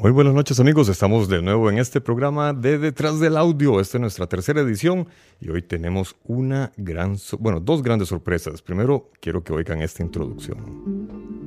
Muy buenas noches amigos, estamos de nuevo en este programa de Detrás del Audio. Esta es nuestra tercera edición y hoy tenemos una gran, bueno, dos grandes sorpresas. Primero, quiero que oigan esta introducción.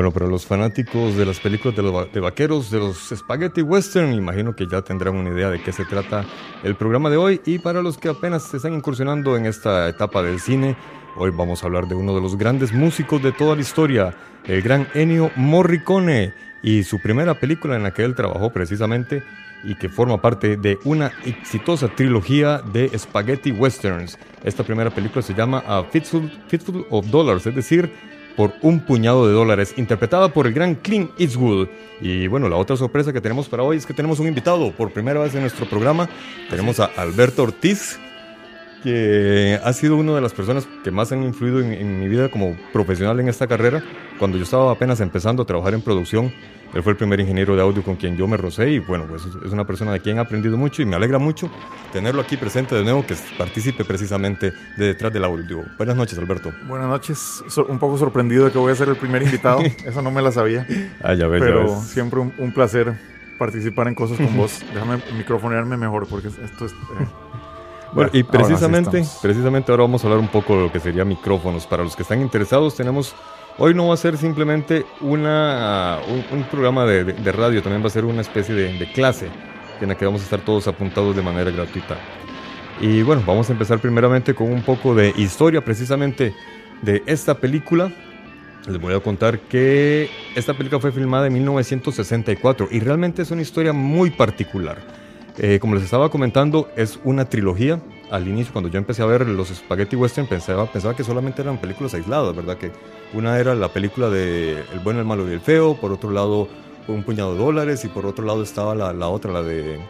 Bueno, para los fanáticos de las películas de, los de vaqueros, de los spaghetti western, imagino que ya tendrán una idea de qué se trata el programa de hoy. Y para los que apenas se están incursionando en esta etapa del cine, hoy vamos a hablar de uno de los grandes músicos de toda la historia, el gran Ennio Morricone, y su primera película en la que él trabajó precisamente y que forma parte de una exitosa trilogía de spaghetti westerns. Esta primera película se llama A Fistful, Fistful of Dollars, es decir, por un puñado de dólares, interpretada por el gran Clint Eastwood. Y bueno, la otra sorpresa que tenemos para hoy es que tenemos un invitado por primera vez en nuestro programa. Tenemos a Alberto Ortiz, que ha sido una de las personas que más han influido en, en mi vida como profesional en esta carrera. Cuando yo estaba apenas empezando a trabajar en producción, él fue el primer ingeniero de audio con quien yo me rocé y bueno, pues es una persona de quien he aprendido mucho y me alegra mucho tenerlo aquí presente de nuevo, que participe precisamente de detrás del audio. Buenas noches, Alberto. Buenas noches. So- un poco sorprendido de que voy a ser el primer invitado. Eso no me la sabía. Ah, ya ves, ya Pero ves. siempre un, un placer participar en cosas con vos. Déjame microfonearme mejor porque esto es... eh, Bueno, y ahora sí precisamente, estamos. precisamente ahora vamos a hablar un poco de lo que sería micrófonos. Para los que están interesados, tenemos, hoy no va a ser simplemente una, un, un programa de, de- de radio, también va a ser una especie de, de clase en la que vamos a estar todos apuntados de manera gratuita. Y bueno, vamos a empezar primeramente con un poco de historia precisamente de esta película. Les voy a contar que esta película fue filmada en 1964 y realmente es una historia muy particular. Eh, como les estaba comentando, es una trilogía. Al inicio, cuando yo empecé a ver los Spaghetti Western, pensaba, pensaba que solamente eran películas aisladas, ¿verdad? Que una era la película de El bueno, el malo y el feo, por otro lado, un puñado de dólares, y por otro lado estaba la, la otra, la de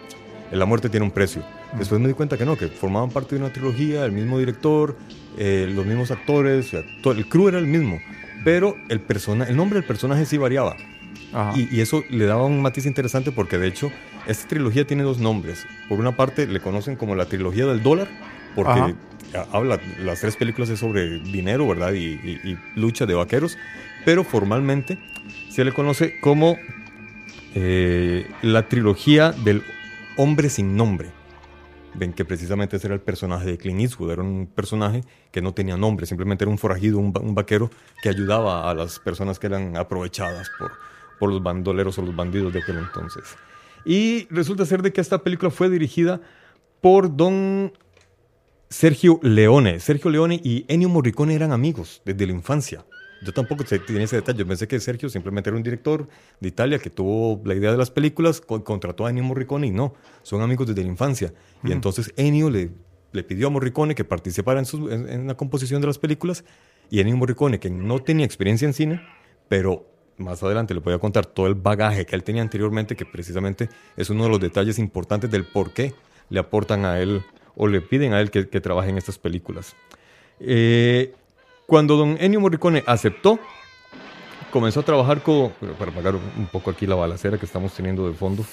La muerte tiene un precio. Después me di cuenta que no, que formaban parte de una trilogía, el mismo director, eh, los mismos actores, el crew era el mismo, pero el, persona, el nombre del personaje sí variaba. y eso le daba un matiz interesante porque de hecho esta trilogía tiene dos nombres. Por una parte le conocen como la trilogía del dólar porque Ajá. habla, las tres películas es sobre dinero, ¿verdad? Y, y- y lucha de vaqueros, pero formalmente se le conoce como eh, la trilogía del hombre sin nombre. Ven que precisamente ese era el personaje de Clint Eastwood, era un personaje que no tenía nombre, simplemente era un forajido, un, va- un vaquero que ayudaba a las personas que eran aprovechadas por, por los bandoleros o los bandidos de aquel entonces. Y resulta ser de que esta película fue dirigida por don Sergio Leone. Sergio Leone y Ennio Morricone eran amigos desde la infancia. Yo tampoco tenía ese detalle. Yo pensé que Sergio simplemente era un director de Italia que tuvo la idea de las películas, co- contrató a Ennio Morricone y no, son amigos desde la infancia. Y entonces Ennio le le pidió a Morricone que participara en, en, la composición de las películas y Ennio Morricone, que no tenía experiencia en cine, pero más adelante le voy a contar todo el bagaje que él tenía anteriormente, que precisamente es uno de los detalles importantes del por qué le aportan a él o le piden a él que, trabaje en estas películas. Eh, cuando don Ennio Morricone aceptó, comenzó a trabajar con, para pagar un poco aquí la balacera que estamos teniendo de fondo,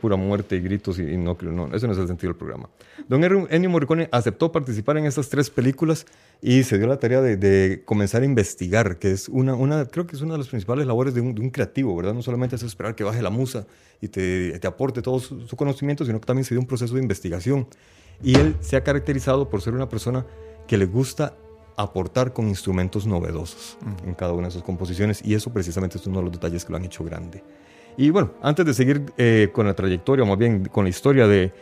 pura, muerte y gritos, y, no creo, no, ese no es el sentido del programa. Don Ennio Morricone aceptó participar en estas tres películas y se dio la tarea de, comenzar a investigar, que es una, una, creo que es una de las principales labores de un, creativo, ¿verdad? No solamente es esperar que baje la musa y te, te aporte todo su, conocimiento, sino que también se dio un proceso de investigación. Y él se ha caracterizado por ser una persona que le gusta aportar con instrumentos novedosos en cada una de sus composiciones y eso precisamente es uno de los detalles que lo han hecho grande. Y bueno, antes de seguir eh, con la trayectoria, o más bien con la historia de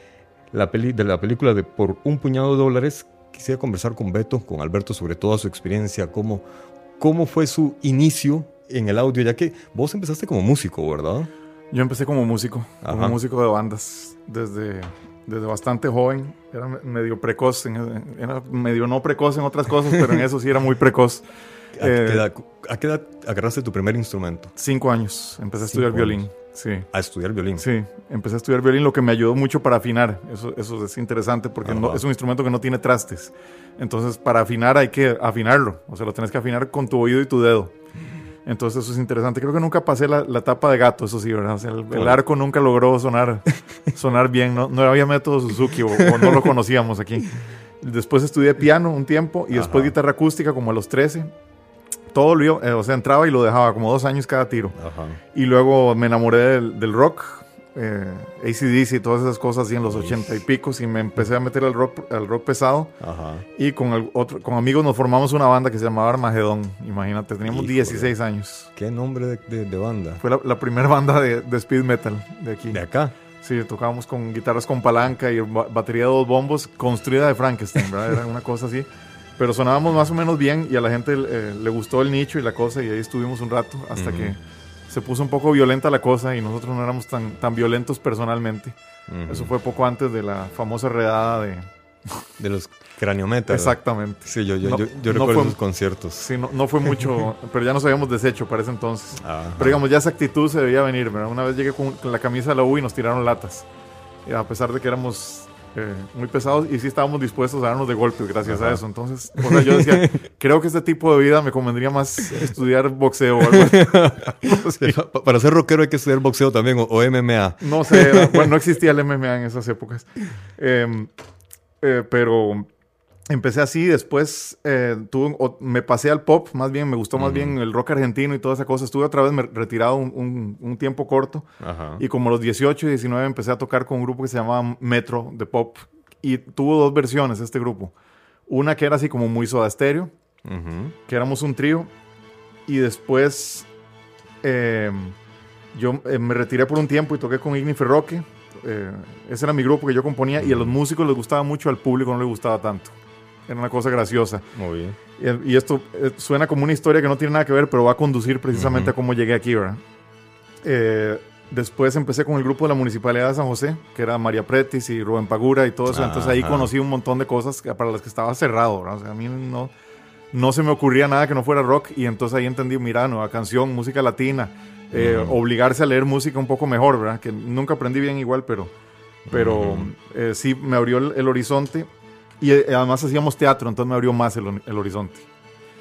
la, peli de la película de Por un puñado de dólares, quisiera conversar con Beto, con Alberto, sobre toda su experiencia, cómo, cómo fue su inicio en el audio, ya que vos empezaste como músico, ¿verdad? Yo empecé como músico, como músico de bandas, desde, desde bastante joven. Era medio precoz, era medio no precoz en otras cosas, pero en eso sí era muy precoz. Eh, ¿A, qué edad, agarraste tu primer instrumento? Cinco años. Empecé a estudiar violín. Sí. A estudiar violín. Sí, empecé a estudiar violín, lo que me ayudó mucho para afinar. Eso, eso es interesante porque es un instrumento que no tiene trastes. Entonces, para afinar hay que afinarlo. O sea, lo tienes que afinar con tu oído y tu dedo. Entonces, eso es interesante. Creo que nunca pasé la, la tapa de gato, eso sí, ¿verdad? O sea, el, arco nunca logró sonar, sonar bien. No, no había método Suzuki o, o no lo conocíamos aquí. Después estudié piano un tiempo y después guitarra acústica como a los 13 todo lo, eh, o sea, entraba y lo dejaba como dos años cada tiro. Y luego me enamoré del, rock, eh, ACDC y todas esas cosas así en los ochenta y pico y me empecé a meter al rock, al rock pesado. Y con, otro, con amigos nos formamos una banda que se llamaba Armagedón. Imagínate, teníamos 16 años. ¿Qué nombre de, banda? Fue la, primera banda de, speed metal de aquí. ¿De acá? Sí, tocábamos con guitarras con palanca y batería de dos bombos construida de Frankenstein, ¿verdad? Era una cosa así. Pero sonábamos más o menos bien y a la gente eh, le gustó el nicho y la cosa y ahí estuvimos un rato hasta que se puso un poco violenta la cosa y nosotros no éramos tan, tan violentos personalmente. Eso fue poco antes de la famosa redada de... De los craniometas. Exactamente. Sí, yo, yo, yo, recuerdo esos conciertos. Sí, no, no, fue mucho, pero ya nos habíamos deshecho para ese entonces. Pero digamos, ya esa actitud se debía venir. Una vez llegué con la camisa de la U y nos tiraron latas. Y a pesar de que éramos eh, muy pesados y sí estábamos dispuestos a darnos de golpes gracias a eso. Entonces, o sea, yo decía, creo que este tipo de vida me convendría más estudiar boxeo o algo Para ser rockero hay que estudiar boxeo también o, MMA. No sé, bueno, no existía el MMA en esas épocas. Em, eh, pero empecé así, después eh, tuve, me pasé al pop, más bien, me gustó más bien el rock argentino y toda esa cosa. Estuve otra vez retirado un, un, tiempo corto y como a los 18 y 19 empecé a tocar con un grupo que se llamaba Metro de pop y tuvo dos versiones este grupo. Una que era así como muy soda estéreo, que éramos un trío y después eh, yo eh, me retiré por un tiempo y toqué con Igni Ferroque. ese era mi grupo que yo componía y a los músicos les gustaba mucho, al público no le gustaba tanto. Era una cosa graciosa. Muy bien. Y, esto eh, suena como una historia que no tiene nada que ver, pero va a conducir precisamente a cómo llegué aquí, ¿verdad? Eh, después empecé con el grupo de la Municipalidad de San José, que era María Pretis y Rubén Pagura y todo eso. Entonces ahí conocí un montón de cosas para las que estaba cerrado, ¿verdad? O sea, a mí no, no se me ocurría nada que no fuera rock y entonces ahí entendí, mira, nueva canción, música latina, eh, obligarse a leer música un poco mejor, ¿verdad? Que nunca aprendí bien igual, pero, pero sí me abrió el horizonte y eh, además hacíamos teatro, entonces me abrió más el, horizonte.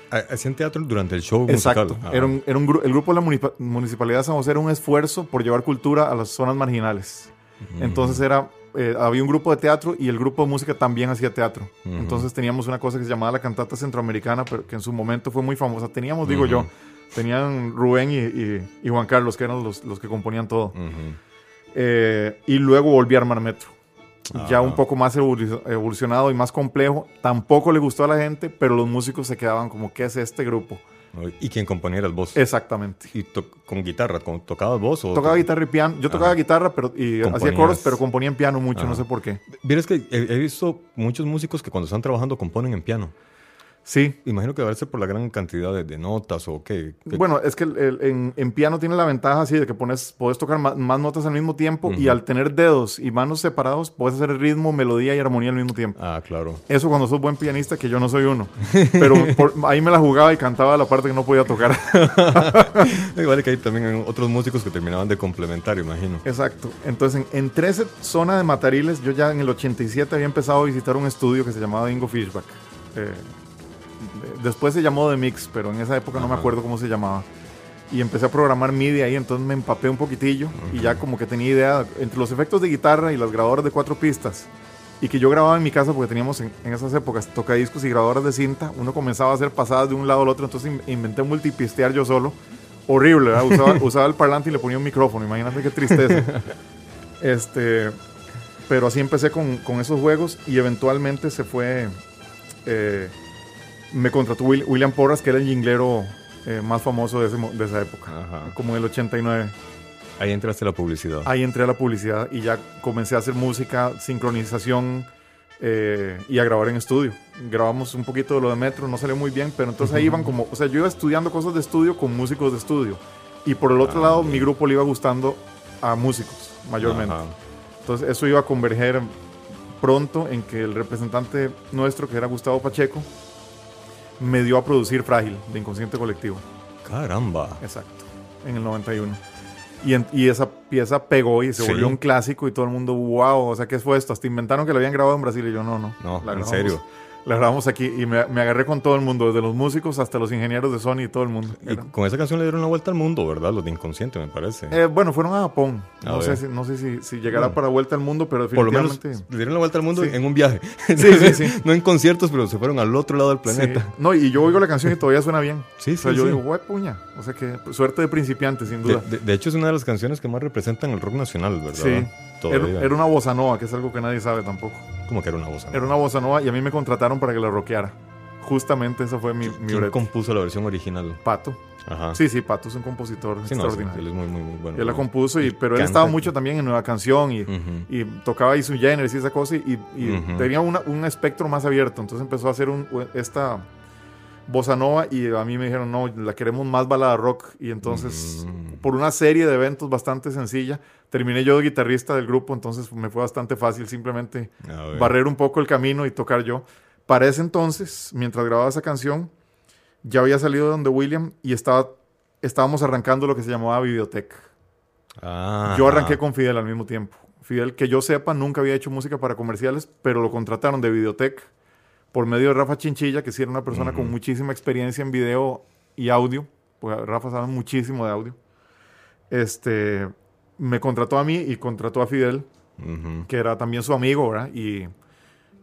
Hacían teatro durante el show Exacto. Era un, era un el grupo de la Municipalidad de San José era un esfuerzo por llevar cultura a las zonas marginales. Entonces era, eh, había un grupo de teatro y el grupo de música también hacía teatro. Entonces teníamos una cosa que se llamaba la cantata centroamericana, pero que en su momento fue muy famosa. Teníamos, digo yo, tenían Rubén y, Juan Carlos, que eran los, los que componían todo. Eh, y luego volví a armar Metro ya un poco más evolucionado y más complejo. Tampoco le gustó a la gente, pero los músicos se quedaban como, ¿qué es este grupo? ¿Y quién componía el voz? Exactamente. ¿Y con guitarra? ¿Con, ¿Tocabas voz? O tocaba guitarra y piano. Yo tocaba guitarra pero, y hacía coros, pero componía en piano mucho, no sé por qué. Que he, visto muchos músicos que cuando están trabajando componen en piano. Sí. Imagino que debe ser por la gran cantidad de, notas o qué. Bueno, es que en, piano tiene la ventaja así de que pones, puedes tocar más, notas al mismo tiempo y al tener dedos y manos separados puedes hacer ritmo, melodía y armonía al mismo tiempo. Ah, claro. Eso cuando sos buen pianista, que yo no soy uno. Pero ahí me la jugaba y cantaba la parte que no podía tocar. Igual que hay también otros músicos que terminaban de complementar, imagino. Exacto. Entonces, en, en 13 zona de Matariles, yo ya en el 87 había empezado a visitar un estudio que se llamaba Ingo Fishback. Eh, después se llamó The Mix, pero en esa época no me acuerdo cómo se llamaba. Y empecé a programar MIDI ahí, entonces me empapé un poquitillo y ya como que tenía idea entre los efectos de guitarra y las grabadoras de cuatro pistas. Y que yo grababa en mi casa porque teníamos en, esas épocas tocadiscos y grabadoras de cinta. Uno comenzaba a hacer pasadas de un lado al otro, entonces inventé multipistear yo solo. Horrible, Usaba, usaba, el parlante y le ponía un micrófono, imagínate qué tristeza. este, pero así empecé con, con esos juegos y eventualmente se fue... Eh, me contrató William Porras, que era el jinglero eh, más famoso de, de esa época, como en el 89. Ahí entraste a la publicidad. Ahí entré a la publicidad y ya comencé a hacer música, sincronización eh, y a grabar en estudio. Grabamos un poquito de lo de Metro, no salió muy bien, pero entonces ahí iban como, o sea, yo iba estudiando cosas de estudio con músicos de estudio. Y por el otro ah, lado, mi grupo le iba gustando a músicos, mayormente. Entonces eso iba a converger pronto en que el representante nuestro, que era Gustavo Pacheco, me dio a producir Frágil de Inconsciente Colectivo. Caramba. Exacto, en el 91. Y, y esa pieza pegó y se volvió un clásico y todo el mundo, wow, o sea, ¿qué fue esto? Hasta inventaron que lo habían grabado en Brasil y yo no, no. No, en serio la grabamos aquí y me, agarré con todo el mundo, desde los músicos hasta los ingenieros de Sony y todo el mundo. Y con esa canción le dieron una vuelta al mundo, ¿verdad? Los de Inconsciente, me parece. Eh, bueno, fueron a Japón. no, sé si, no sé si, si llegará para vuelta al mundo, pero definitivamente... Por lo menos le dieron la vuelta al mundo en un viaje. Sí, sí, sí. no en conciertos, pero se fueron al otro lado del planeta. No, y yo oigo la canción y todavía suena bien. Sí, sí, o sea, yo digo, guay, puña. O sea que suerte de principiante, sin duda. De, hecho, es una de las canciones que más representan el rock nacional, ¿verdad? Sí. Era, era, una bossa nova, que es algo que nadie sabe tampoco. ¿Cómo que era una bossa nova? Era una bossa nova y a mí me contrataron para que la rockeara. Justamente esa fue mi, mi ¿Quién compuso la versión original? Pato. Ajá. Sí, sí, Pato es un compositor extraordinario. él es muy, muy, muy bueno. Él la compuso, y, pero él estaba mucho también en Nueva Canción y, y tocaba ahí su género y esa cosa y, tenía un espectro más abierto. Entonces empezó a hacer un, esta bossa nova y a mí me dijeron, no, la queremos más balada rock. Y entonces, mm. Por una serie de eventos bastante sencilla, terminé yo de guitarrista del grupo, entonces me fue bastante fácil simplemente barrer un poco el camino y tocar yo. Para ese entonces, mientras grababa esa canción, ya había salido de donde William y estaba, estábamos arrancando lo que se llamaba Videotech. Yo arranqué con Fidel al mismo tiempo. Fidel, que yo sepa, nunca había hecho música para comerciales, pero lo contrataron de Videotech por medio de Rafa Chinchilla, que sí era una persona con muchísima experiencia en video y audio. Pues Rafa sabe muchísimo de audio. Este, me contrató a mí y contrató a Fidel, que era también su amigo, ¿verdad? Y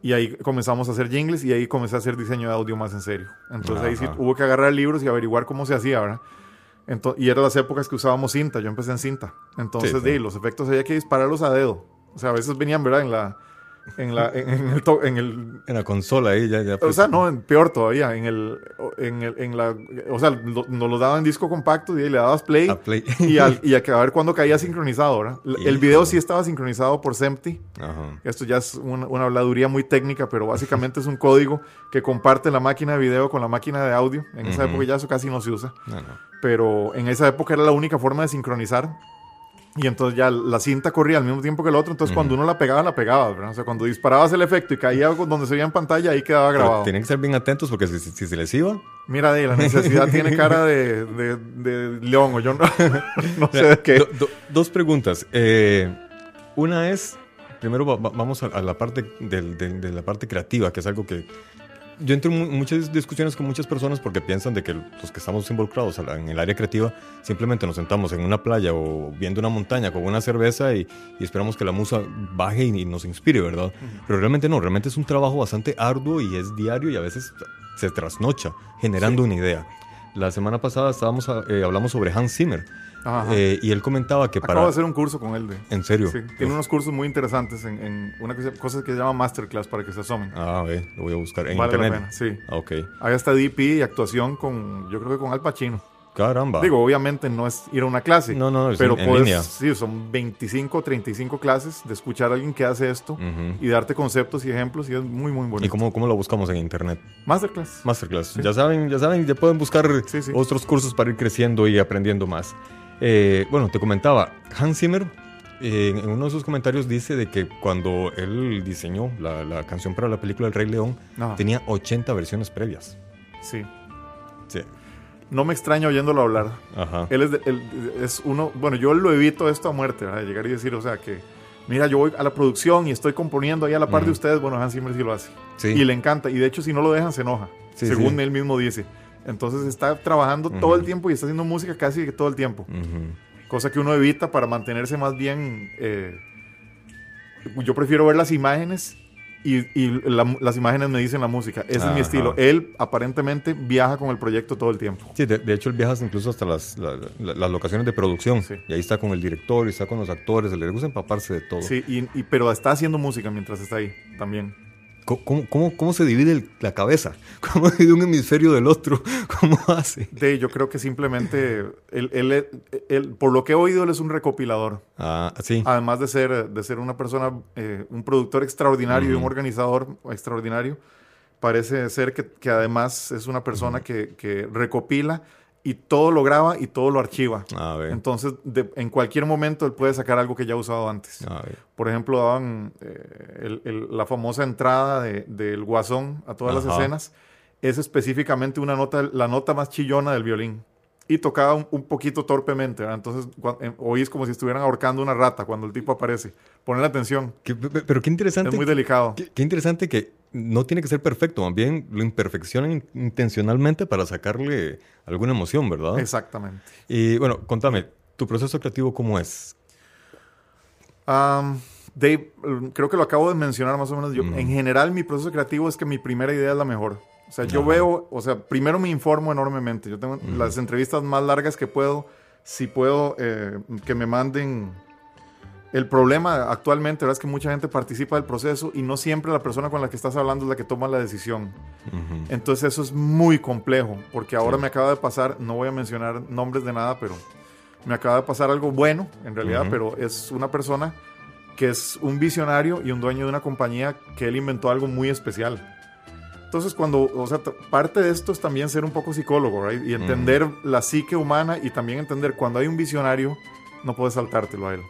y ahí comenzamos a hacer jingles y ahí comencé a hacer diseño de audio más en serio. Entonces ahí sí hubo que agarrar libros y averiguar cómo se hacía, ¿verdad? Entonces, y eran las épocas que usábamos cinta, yo empecé en cinta. Entonces, sí, los efectos había que dispararlos a dedo. O sea, a veces venían, ¿verdad? En la, en la, en, el, en, el, en la consola ahí ya, ya O pues. sea, no, peor todavía, en el, en el, en la, o sea, nos lo daban en disco compacto y le dabas play, y, al, y a, ver cuándo caía sincronizado, ¿verdad? El video sí estaba sincronizado por SEMTI. Esto ya es una, una, habladuría muy técnica, pero básicamente es un código que comparte la máquina de video con la máquina de audio. En esa época ya eso casi no se usa. Pero en esa época era la única forma de sincronizar y entonces ya la cinta corría al mismo tiempo que el otro. Entonces, cuando uno la pegaba, la pegaba. O sea, cuando disparabas el efecto y caía donde se veía en pantalla, ahí quedaba grabado. tienen que ser bien atentos porque si, se les iba. Mira, de la necesidad tiene cara de, de, león o yo no, no sé de qué. dos preguntas. Eh, una es, primero vamos a, la parte de la parte creativa, que es algo que yo entro en muchas discusiones con muchas personas porque piensan de que los que estamos involucrados en el área creativa simplemente nos sentamos en una playa o viendo una montaña con una cerveza y, esperamos que la musa baje y, nos inspire, ¿verdad? Pero realmente no, realmente es un trabajo bastante arduo y es diario y a veces se trasnocha generando una idea. La semana pasada estábamos, eh, hablamos sobre Hans Zimmer eh, y él comentaba que para... Acabo de hacer un curso con él. De... ¿En serio? Sí, tiene unos cursos muy interesantes en, una cosa, que se llama Masterclass para que se asomen. Ah, ve, lo voy a buscar en vale internet. La pena, sí. Ah, ok. Ahí está DP y actuación con, yo creo que con Al Pacino. Caramba. Digo, obviamente no es ir a una clase. No, no, es pero en- en puedes- línea. Sí, son 25 o 35 clases de escuchar a alguien que hace esto y darte conceptos y ejemplos y es muy, muy bonito. ¿Y cómo, cómo lo buscamos en internet? Masterclass. Masterclass. Ya saben, ya saben, ya pueden buscar Sí, sí. otros cursos para ir creciendo y aprendiendo más. Eh, bueno, te comentaba, Hans Zimmer eh, en uno de sus comentarios dice de que cuando él diseñó la, la canción para la película El Rey León, Ajá. tenía 80 versiones previas. Sí. Sí. No me extraña oyéndolo hablar. Ajá. Él es, de- él es uno, bueno, yo lo evito esto a muerte, ¿verdad? Llegar y decir, o sea, que, mira, yo voy a la producción y estoy componiendo ahí a la par de ustedes, bueno, Hans Zimmer sí lo hace. Sí. Y le encanta, y de hecho si no lo dejan se enoja, Sí, según sí. él mismo dice. Entonces está trabajando Ujú. todo el tiempo y está haciendo música casi todo el tiempo. Ujú. Cosa que uno evita para mantenerse más bien... eh, yo prefiero ver las imágenes y, y la- las imágenes me dicen la música. Ese es mi Ajá. estilo. Él aparentemente viaja con el proyecto todo el tiempo. Sí, de, de hecho él viaja incluso hasta las, la- la- las locaciones de producción. Sí. Y ahí está con el director y está con los actores. Le gusta empaparse de todo. Sí, y, y- pero está haciendo música mientras está ahí también. ¿Cómo, cómo- cómo, se divide el- la cabeza? ¿Cómo divide un hemisferio del otro? ¿Cómo hace? De, yo creo que simplemente, él, él- él- por lo que he oído, él es un recopilador. Ah, sí. Además de ser, de ser una persona, eh, un productor extraordinario y un organizador extraordinario, parece ser que, que además es una persona que, que recopila y todo lo graba y todo lo archiva. A ver. Entonces, de- en cualquier momento él puede sacar algo que ya ha usado antes. A ver. Por ejemplo, daban eh, el- el- la famosa entrada de- del guasón a todas las Ajá. escenas. Es específicamente una nota, la nota más chillona del violín. Y tocaba un, un poquito torpemente. ¿verdad? Entonces, cua- eh, oís como si estuvieran ahorcando una rata cuando el tipo aparece. Ponle atención. Qué- pe- pe- pero qué interesante. Es muy delicado. Qué, qué interesante que no tiene que ser perfecto, más bien lo imperfeccionan in- intencionalmente para sacarle alguna emoción, ¿verdad? Exactamente. Y bueno, contame, ¿tu proceso creativo cómo es? Dave, creo que lo acabo de mencionar más o menos. Yo. En general, mi proceso creativo es que mi primera idea es la mejor. O sea, yo Ajá. veo, o sea, primero me informo enormemente. Yo tengo las entrevistas más largas que puedo. Si puedo, eh, que me manden. El problema actualmente ¿verdad? es que mucha gente participa del proceso y no siempre la persona con la que estás hablando es la que toma la decisión. Entonces eso es muy complejo, porque ahora Sí. me acaba de pasar, no voy a mencionar nombres de nada, pero me acaba de pasar algo bueno, en realidad, pero es una persona que es un visionario y un dueño de una compañía que él inventó algo muy especial. Entonces, cuando, o sea, parte de esto es también ser un poco psicólogo, right? Y entender la psique humana y también entender cuando hay un visionario, no puedes saltártelo a él.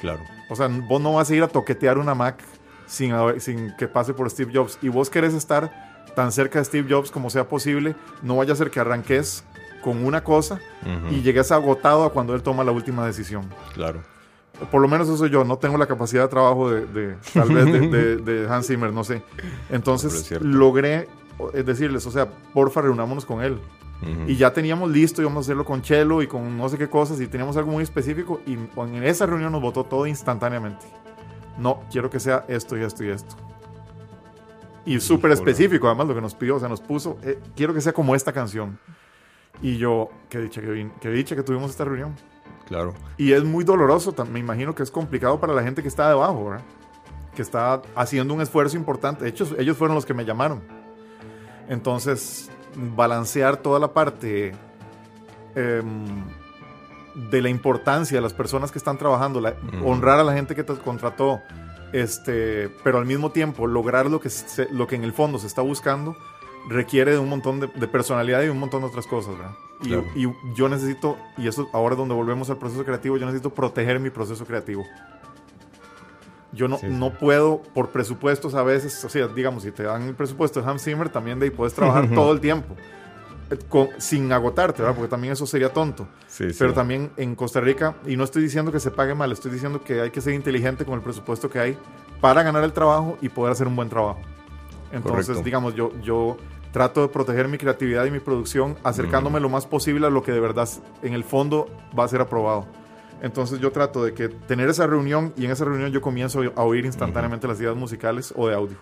Claro. O sea, vos no vas a ir a toquetear una Mac sin, sin que pase por Steve Jobs. Y vos querés estar tan cerca de Steve Jobs como sea posible. No vaya a ser que arranques con una cosa y llegues agotado a cuando él toma la última decisión. Claro. Por lo menos eso yo. No tengo la capacidad de trabajo de, de- tal vez de, de- de Hans Zimmer, no sé. Entonces logré eh, decirles, o sea, porfa, reunámonos con él. Ujú. Y ya teníamos listo, íbamos a hacerlo con Chelo y con no sé qué cosas, y teníamos algo muy específico, y en esa reunión nos votó todo instantáneamente. No, quiero que sea esto y esto y esto. Y súper específico, además, lo que nos pidió, o sea, nos puso, eh, quiero que sea como esta canción. Y yo, qué dicha que, qué dicha que tuvimos esta reunión. Claro. Y es muy doloroso, me imagino que es complicado para la gente que está debajo, ¿verdad? Que está haciendo un esfuerzo importante. De hecho, ellos fueron los que me llamaron. Entonces, balancear toda la parte em, de la importancia de las personas que están trabajando, la- honrar a la gente que te contrató, este, pero al mismo tiempo lograr lo que, se- lo que en el fondo se está buscando, requiere de un montón de, de personalidad y un montón de otras cosas, ¿verdad? Y, Claro. y yo necesito, y eso ahora donde volvemos al proceso creativo, yo necesito proteger mi proceso creativo. Yo no, Sí, sí. no puedo, por presupuestos a veces, o sea, digamos, si te dan el presupuesto de Hans Zimmer, también de ahí puedes trabajar todo el tiempo, eh, con- sin agotarte, ¿verdad? Porque también eso sería tonto. Sí, sí. Pero también en Costa Rica, y no estoy diciendo que se pague mal, estoy diciendo que hay que ser inteligente con el presupuesto que hay para ganar el trabajo y poder hacer un buen trabajo. Entonces, Correcto. digamos, yo, yo trato de proteger mi creatividad y mi producción acercándome lo más posible a lo que de verdad en el fondo va a ser aprobado. Entonces yo trato de que tener esa reunión y en esa reunión yo comienzo a oír instantáneamente las ideas musicales o de audio.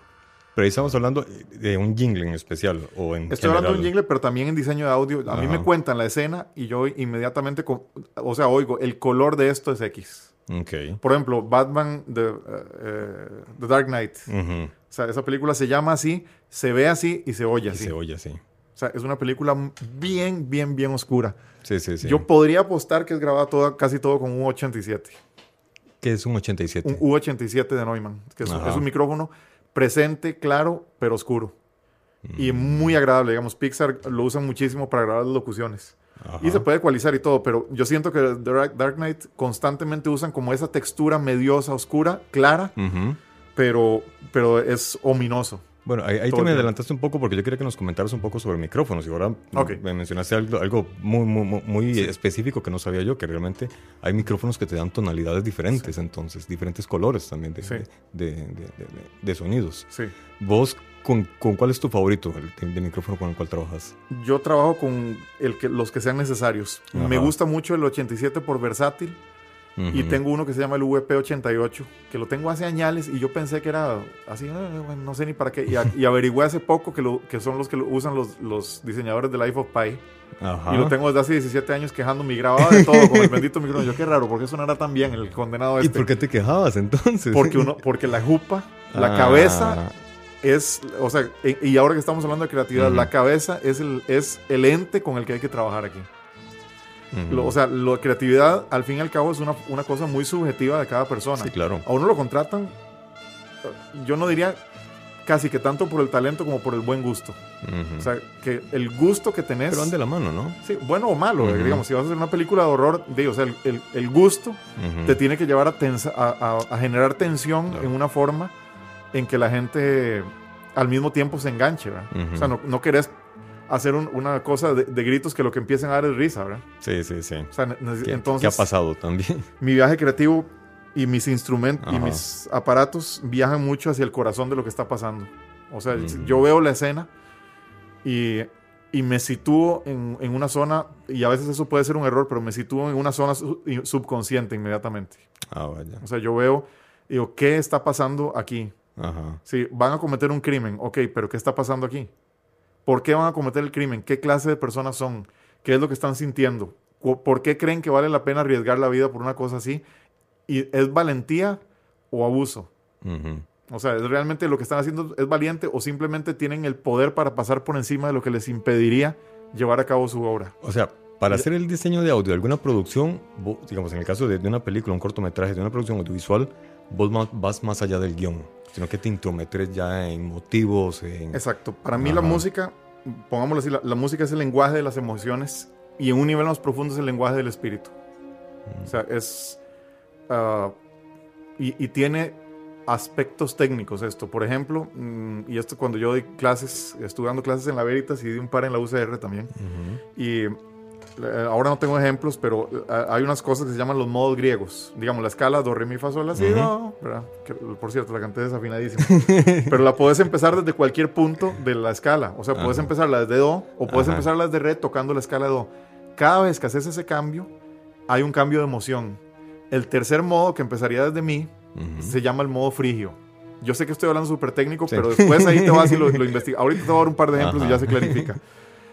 Pero ahí estamos hablando de un jingle en especial o en Estoy hablando de un jingle, pero también en diseño de audio. A mí me cuentan la escena y yo inmediatamente, o sea, oigo, el color de esto es X. Ok. Por ejemplo, Batman The, eh, eh, The Dark Knight. O sea, esa película se llama así, se ve así y se oye Y así. se oye así. O sea, es una película bien, bien, bien oscura. Sí, sí, sí. Yo podría apostar que es grabada toda, casi todo con un 87. ¿Qué es un 87? Un U87 de Neumann, que es, es un micrófono presente, claro, pero oscuro. Y muy agradable, digamos, Pixar lo usan muchísimo para grabar las locuciones. Y se puede ecualizar y todo, pero yo siento que Dark, Dark Knight constantemente usan como esa textura mediosa, oscura, clara, pero, pero es ominoso. Bueno, ahí, te me adelantaste un poco porque yo quería que nos comentaras un poco sobre micrófonos y ahora me mencionaste algo, algo muy, muy, muy específico que no sabía yo, que realmente hay micrófonos que te dan tonalidades diferentes, entonces, diferentes colores también de, de, de, sonidos. Sí. ¿Vos con, con, cuál es tu favorito el de micrófono con el cual trabajas? Yo trabajo con el que, los que sean necesarios. Me gusta mucho el 87 por versátil y tengo uno que se llama el VP88, que lo tengo hace años y yo pensé que era así, eh, no sé ni para qué. Y, y averigüé hace poco que, lo, que son los que lo usan los, los diseñadores de Life of Pi. Y lo tengo desde hace 17 años quejando mi grababa de todo con el bendito micrófono. Yo qué raro, ¿por qué sonara tan bien el condenado este? ¿Y por qué te quejabas entonces? Porque, uno, porque la jupa, la ah. cabeza es, o sea, y ahora que estamos hablando de creatividad, la cabeza es el, es el ente con el que hay que trabajar aquí o sea, la creatividad, al fin y al cabo, es una, una, cosa muy subjetiva de cada persona. Sí, claro. A uno lo contratan, yo no diría casi que tanto por el talento como por el buen gusto. O sea, que el gusto que tenés... Pero van de la mano, ¿no? Sí, bueno o malo. Digamos, si vas a hacer una película de horror, o sea, el, el, gusto te tiene que llevar a, a, a, generar tensión en una forma en que la gente al mismo tiempo se enganche, ¿verdad? O sea, no, no querés hacer una cosa de, gritos que lo que empiecen a dar es risa, ¿verdad? Sí, sí, sí. O sea, entonces, ¿Qué ha pasado también? Mi viaje creativo y mis instrumentos y mis aparatos viajan mucho hacia el corazón de lo que está pasando. O sea, mm. yo veo la escena y, y me sitúo en, en, una zona, y a veces eso puede ser un error, pero me sitúo en una zona subconsciente inmediatamente. Ah, vaya. O sea, yo veo, digo, ¿qué está pasando aquí? Ajá. Sí, van a cometer un crimen, ok, pero ¿qué está pasando aquí? ¿Por qué van a cometer el crimen? ¿Qué clase de personas son? ¿Qué es lo que están sintiendo? ¿Por qué creen que vale la pena arriesgar la vida por una cosa así? ¿Y es valentía o abuso? O sea, ¿es realmente lo que están haciendo es valiente o simplemente tienen el poder para pasar por encima de lo que les impediría llevar a cabo su obra? O sea, para hacer el diseño de audio de alguna producción, digamos en el caso de, una película, un cortometraje, de una producción audiovisual, vos vas más allá del guion sino que te intrometres ya en motivos. En... Exacto. Para mí la música, pongámoslo así, la, música es el lenguaje de las emociones y en un nivel más profundo es el lenguaje del espíritu. O sea, es... Ah, y, tiene aspectos técnicos esto. Por ejemplo, mm, y esto cuando yo doy clases, estuve dando clases en la Veritas y di un par en la UCR también. Y eh, ahora no tengo ejemplos, pero eh, hay unas cosas que se llaman los modos griegos. Digamos, la escala do, re, mi, fa, sol, la, si, do. por cierto, la canté desafinadísima. pero la puedes empezar desde cualquier punto de la escala. O sea, puedes empezarla desde do o puedes empezarla desde re tocando la escala de do. Cada vez que haces ese cambio, hay un cambio de emoción. El tercer modo, que empezaría desde mi, se llama el modo frigio. Yo sé que estoy hablando súper técnico, pero después ahí te vas y lo, lo investigas. Ahorita te voy a dar un par de ejemplos y ya se clarifica.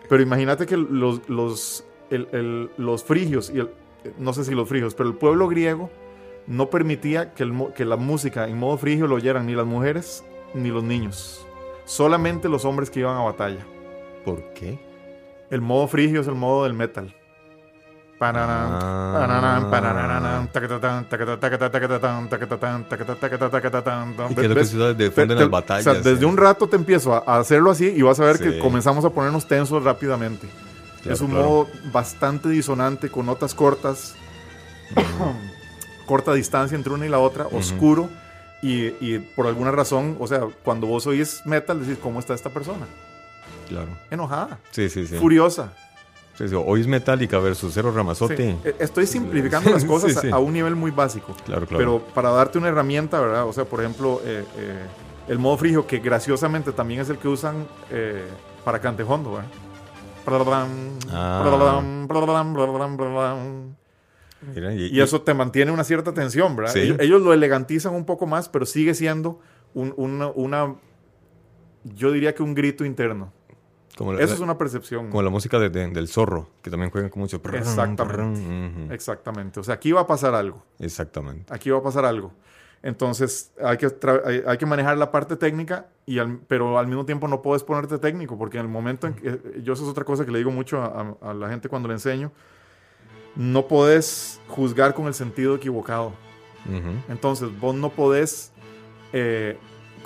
Pero imagínate que los, los los frigios, y no sé si los frigios, pero el pueblo griego no permitía que, que la música en modo frigio lo oyeran ni las mujeres ni los niños. Solamente los hombres que iban a batalla. ¿Por qué? El modo frigio es el modo del metal. desde un rato te empiezo a hacerlo así y vas a ver que comenzamos a ponernos tensos rápidamente es un modo bastante disonante, con notas cortas, corta distancia entre una y la otra, oscuro. Y, por alguna razón, o sea, cuando vos oís metal, decís, ¿cómo está esta persona? Claro. Enojada. Sí, sí, sí. Furiosa. Sí, sí. Oís Metallica versus Cero Ramazotti. E, estoy simplificando las cosas a, un nivel muy básico. Claro, claro. Pero para darte una herramienta, ¿verdad? O sea, por ejemplo, eh, eh, el modo frigio, que graciosamente también es el que usan eh, para Cantejondo, ¿verdad? Y, eso te mantiene una cierta tensión, ¿verdad? Ellos, lo elegantizan un poco más, pero sigue siendo una, yo diría que un grito interno. Eso es una percepción. Como la música del zorro, que también juegan con mucho... Exactamente. Exactamente. O sea, aquí va a pasar algo. Exactamente. Aquí va a pasar algo. Entonces hay que, hay, que manejar la parte técnica, y pero al mismo tiempo no puedes ponerte técnico, porque en el momento en que, eh, yo eso es otra cosa que le digo mucho a, la gente cuando le enseño, no puedes juzgar con el sentido equivocado. Entonces vos no podés, eh,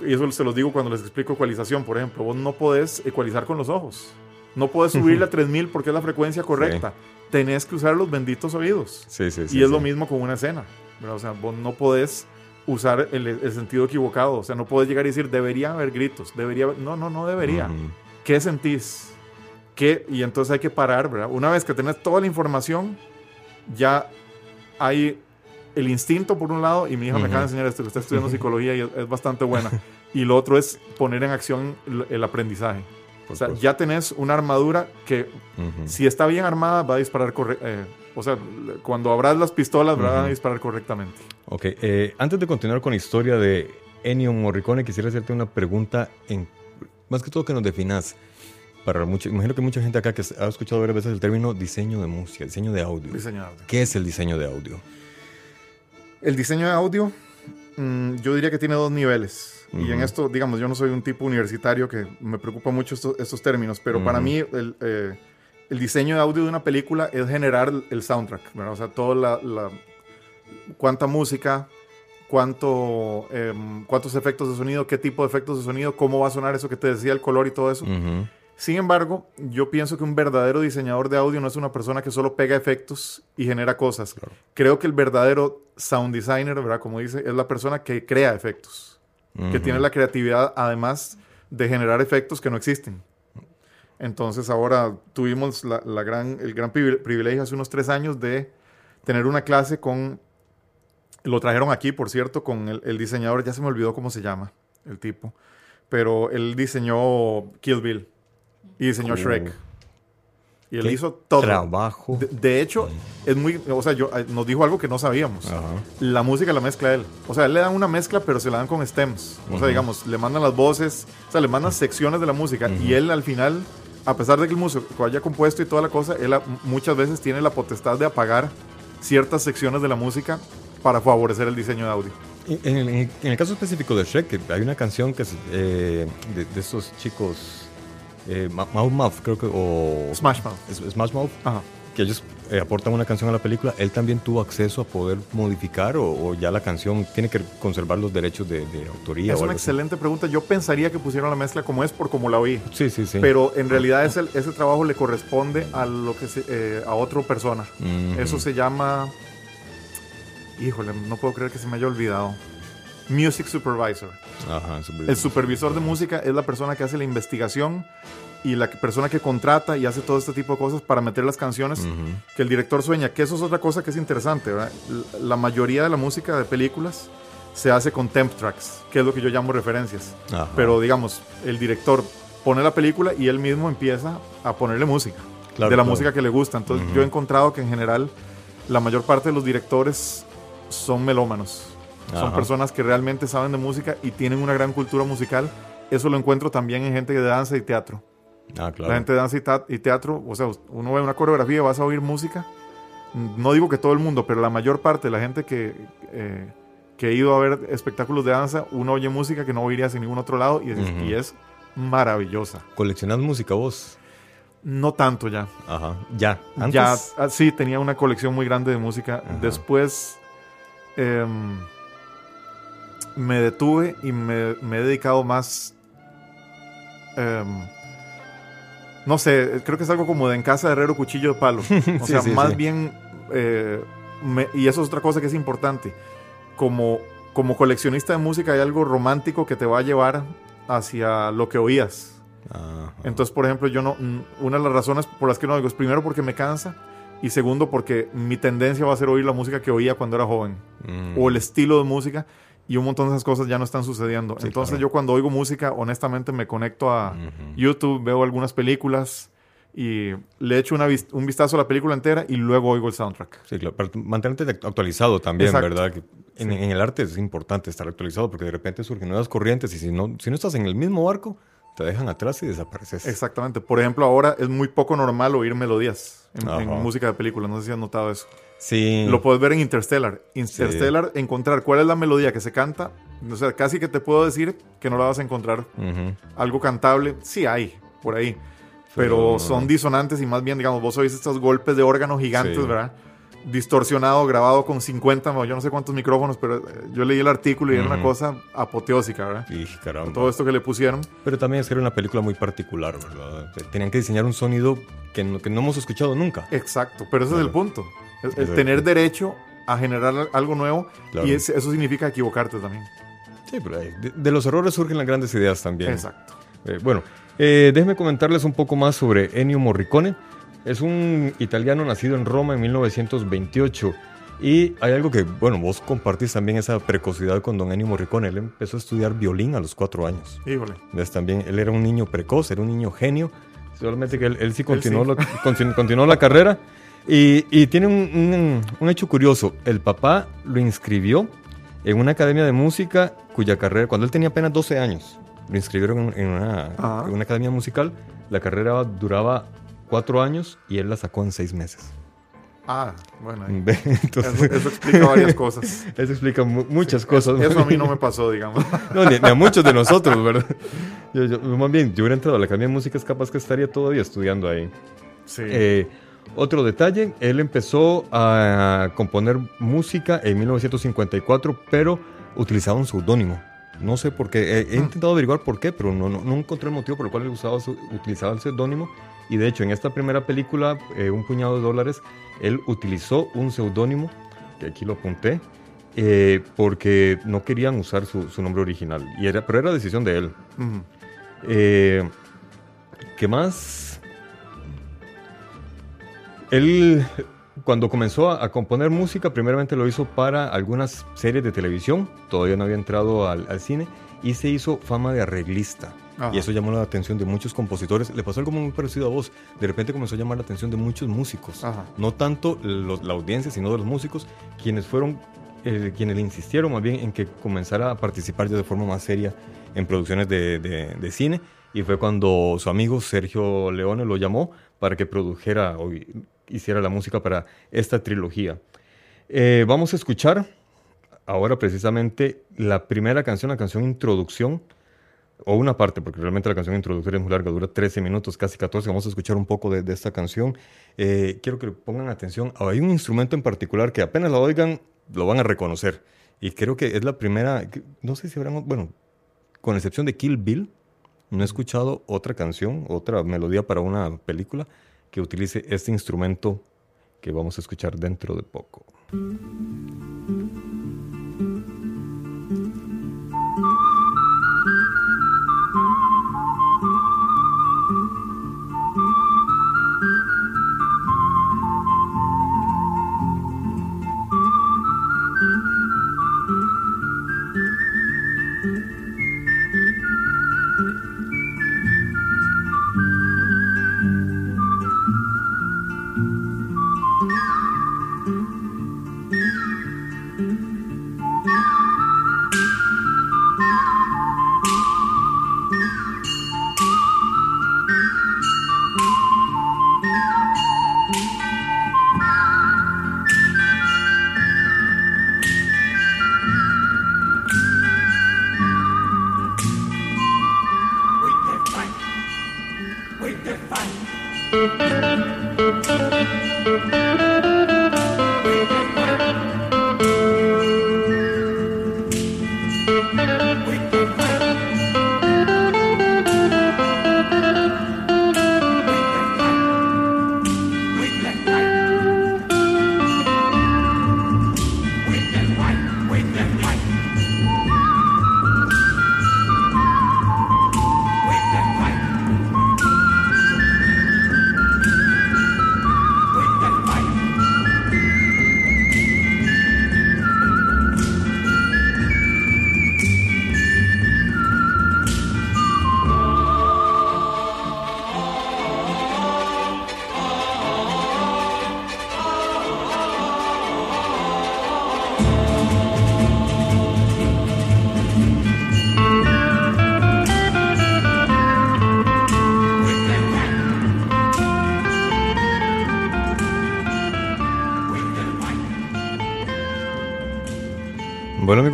y eso se los digo cuando les explico ecualización, por ejemplo, vos no podés ecualizar con los ojos. No puedes subirle a 3000 porque es la frecuencia correcta. Tenés que usar los benditos oídos. Sí, sí, y es lo mismo con una escena. O sea, vos no podés usar el, sentido equivocado. O sea, no puedes llegar y decir, debería haber gritos, debería No, no, no debería. ¿Qué sentís? ¿Qué? Y entonces hay que parar, ¿verdad? Una vez que tenés toda la información, ya hay el instinto por un lado, y mi hija me acaba de enseñar esto, que está estudiando psicología y es, bastante buena. y lo otro es poner en acción el, aprendizaje. o sea, ya tenés una armadura que, si está bien armada, va a disparar correctamente. Eh, o sea, cuando abras las pistolas, van a disparar correctamente. Ok, eh, antes de continuar con la historia de Ennio Morricone, quisiera hacerte una pregunta, en, más que todo que nos definas. Para mucho, imagino que mucha gente acá que ha escuchado varias veces el término diseño de música, diseño de audio. Diseño de audio. ¿Qué es el diseño de audio? El diseño de audio, mm, yo diría que tiene dos niveles. Y en esto, digamos, yo no soy un tipo universitario que me preocupa mucho estos términos, pero para mí el, eh, el diseño de audio de una película es generar el soundtrack, O sea, toda la, cuánta música, cuánto, em, cuántos efectos de sonido, qué tipo de efectos de sonido, cómo va a sonar eso que te decía, el color y todo eso. Sin embargo, yo pienso que un verdadero diseñador de audio no es una persona que solo pega efectos y genera cosas. Creo que el verdadero sound designer, ¿verdad? Como dice, es la persona que crea efectos, que tiene la creatividad además de generar efectos que no existen. Entonces ahora tuvimos la, gran, el gran privilegio hace unos tres años de tener una clase con, lo trajeron aquí, por cierto, con el, diseñador, ya se me olvidó cómo se llama el tipo, pero él diseñó Kill Bill y diseñó oh. Shrek. Y él hizo todo. Trabajo. De, hecho, es muy. O sea, yo, eh, nos dijo algo que no sabíamos. La música la mezcla él. O sea, él le dan una mezcla, pero se la dan con stems. O sea, digamos, le mandan las voces, o sea, le mandan secciones de la música. Y él al final a pesar de que el músico haya compuesto y toda la cosa, él muchas veces tiene la potestad de apagar ciertas secciones de la música para favorecer el diseño de audio. En, el caso específico de Shrek, hay una canción que es eh, de, de, estos chicos, eh, Mouth Mouth, creo que, o... Smash Mouth. Smash Mouth. Ajá que ellos eh, aportan una canción a la película, ¿él también tuvo acceso a poder modificar o, ya la canción tiene que conservar los derechos de, autoría? Es una excelente pregunta. Yo pensaría que pusieron la mezcla como es por como la oí. Sí, sí, sí. Pero en realidad ese, ese trabajo le corresponde a, lo que eh, a otra persona. Eso se llama... Híjole, no puedo creer que se me haya olvidado. Music Supervisor. Ajá, el supervisor de música es la persona que hace la investigación y la persona que contrata y hace todo este tipo de cosas para meter las canciones que el director sueña, que eso es otra cosa que es interesante, La mayoría de la música de películas se hace con temp tracks, que es lo que yo llamo referencias. Pero digamos, el director pone la película y él mismo empieza a ponerle música, de la música que le gusta. Entonces yo he encontrado que en general la mayor parte de los directores son melómanos. Son personas que realmente saben de música y tienen una gran cultura musical. Eso lo encuentro también en gente de danza y teatro. Ah, la gente de danza y, teatro, o sea, uno ve una coreografía, vas a oír música. No digo que todo el mundo, pero la mayor parte de la gente que, eh, que he ido a ver espectáculos de danza, uno oye música que no oirías en ningún otro lado y es, maravillosa. ¿Coleccionas música vos? No tanto ya. Ajá, ya. ¿Antes? Ya, ah, sí, tenía una colección muy grande de música. Después em, me detuve y me, he dedicado más em, no sé, creo que es algo como de en casa de herrero cuchillo de palo. O sea, más bien, eh, y eso es otra cosa que es importante, como, como coleccionista de música hay algo romántico que te va a llevar hacia lo que oías. Entonces, por ejemplo, yo no, una de las razones por las que no oigo es primero porque me cansa y segundo porque mi tendencia va a ser oír la música que oía cuando era joven mm. o el estilo de música y un montón de esas cosas ya no están sucediendo. Entonces yo cuando oigo música, honestamente me conecto a YouTube, veo algunas películas y le echo una un vistazo a la película entera y luego oigo el soundtrack. Sí, claro, para mantenerte actualizado también, ¿verdad? En, en, el arte es importante estar actualizado porque de repente surgen nuevas corrientes y si no, si no estás en el mismo barco, te dejan atrás y desapareces. Exactamente. Por ejemplo, ahora es muy poco normal oír melodías en, música de películas. No sé si has notado eso. Sí. Lo puedes ver en Interstellar. Interstellar, encontrar cuál es la melodía que se canta. O sea, casi que te puedo decir que no la vas a encontrar. Algo cantable, sí hay por ahí. Pero, son disonantes y más bien, digamos, vos oís estos golpes de órgano gigantes, ¿verdad? Distorsionado, grabado con 50, yo no sé cuántos micrófonos, pero eh, yo leí el artículo y era una cosa apoteósica, ¿verdad? Y caramba. todo esto que le pusieron. Pero también es que era una película muy particular, ¿verdad? Tenían que diseñar un sonido que no, que no hemos escuchado nunca. Exacto, pero ese es el punto. El, tener derecho a generar algo nuevo y eso significa equivocarte también. Sí, pero de, los errores surgen las grandes ideas también. Exacto. Eh, bueno, eh, déjenme comentarles un poco más sobre Ennio Morricone. Es un italiano nacido en Roma en 1928. Y hay algo que, bueno, vos compartís también esa precocidad con don Ennio Morricone. Él empezó a estudiar violín a los cuatro años. Híjole. ¿Ves? También él era un niño precoz, era un niño genio. Solamente que él, sí, continuó, continuó la carrera. Y, tiene un, hecho curioso. El papá lo inscribió en una academia de música cuya carrera, cuando él tenía apenas 12 años, lo inscribieron en una, en una academia musical. La carrera duraba cuatro años y él la sacó en seis meses. Ah, bueno. eso, explica varias cosas. Eso explica muchas cosas. Eso, a mí no me pasó, digamos. No, ni, a muchos de nosotros, ¿verdad? Yo, más bien, yo hubiera entrado a la Academia de Música, es capaz que estaría todavía estudiando ahí. Sí. Eh, otro detalle, él empezó a componer música en 1954, pero utilizaba un seudónimo. No sé por qué, he, he, mm. intentado averiguar por qué, pero no, no, no, encontré el motivo por el cual él usaba utilizaba el seudónimo y de hecho, en esta primera película, eh, Un puñado de dólares, él utilizó un seudónimo, que aquí lo apunté, eh, porque no querían usar su, nombre original. Y era, pero era decisión de él. Eh, ¿Qué más? Él, cuando comenzó a, componer música, primeramente lo hizo para algunas series de televisión, todavía no había entrado al cine, y se hizo fama de arreglista. Y eso llamó la atención de muchos compositores. Le pasó algo muy parecido a vos. De repente comenzó a llamar la atención de muchos músicos. No tanto la audiencia, sino de los músicos, quienes fueron, eh, quienes le insistieron más bien en que comenzara a participar ya de forma más seria en producciones de, de, cine. Y fue cuando su amigo Sergio Leone lo llamó para que produjera hiciera la música para esta trilogía. Eh, vamos a escuchar ahora precisamente la primera canción, la canción Introducción o una parte, porque realmente la canción introductoria es muy larga, dura 13 minutos, casi 14. Vamos a escuchar un poco de, esta canción. Eh, quiero que pongan atención. Hay un instrumento en particular que apenas la oigan, lo van a reconocer. Y creo que es la primera, no sé si habrán, bueno, con excepción de Kill Bill, no he escuchado otra canción, otra melodía para una película que utilice este instrumento que vamos a escuchar dentro de poco.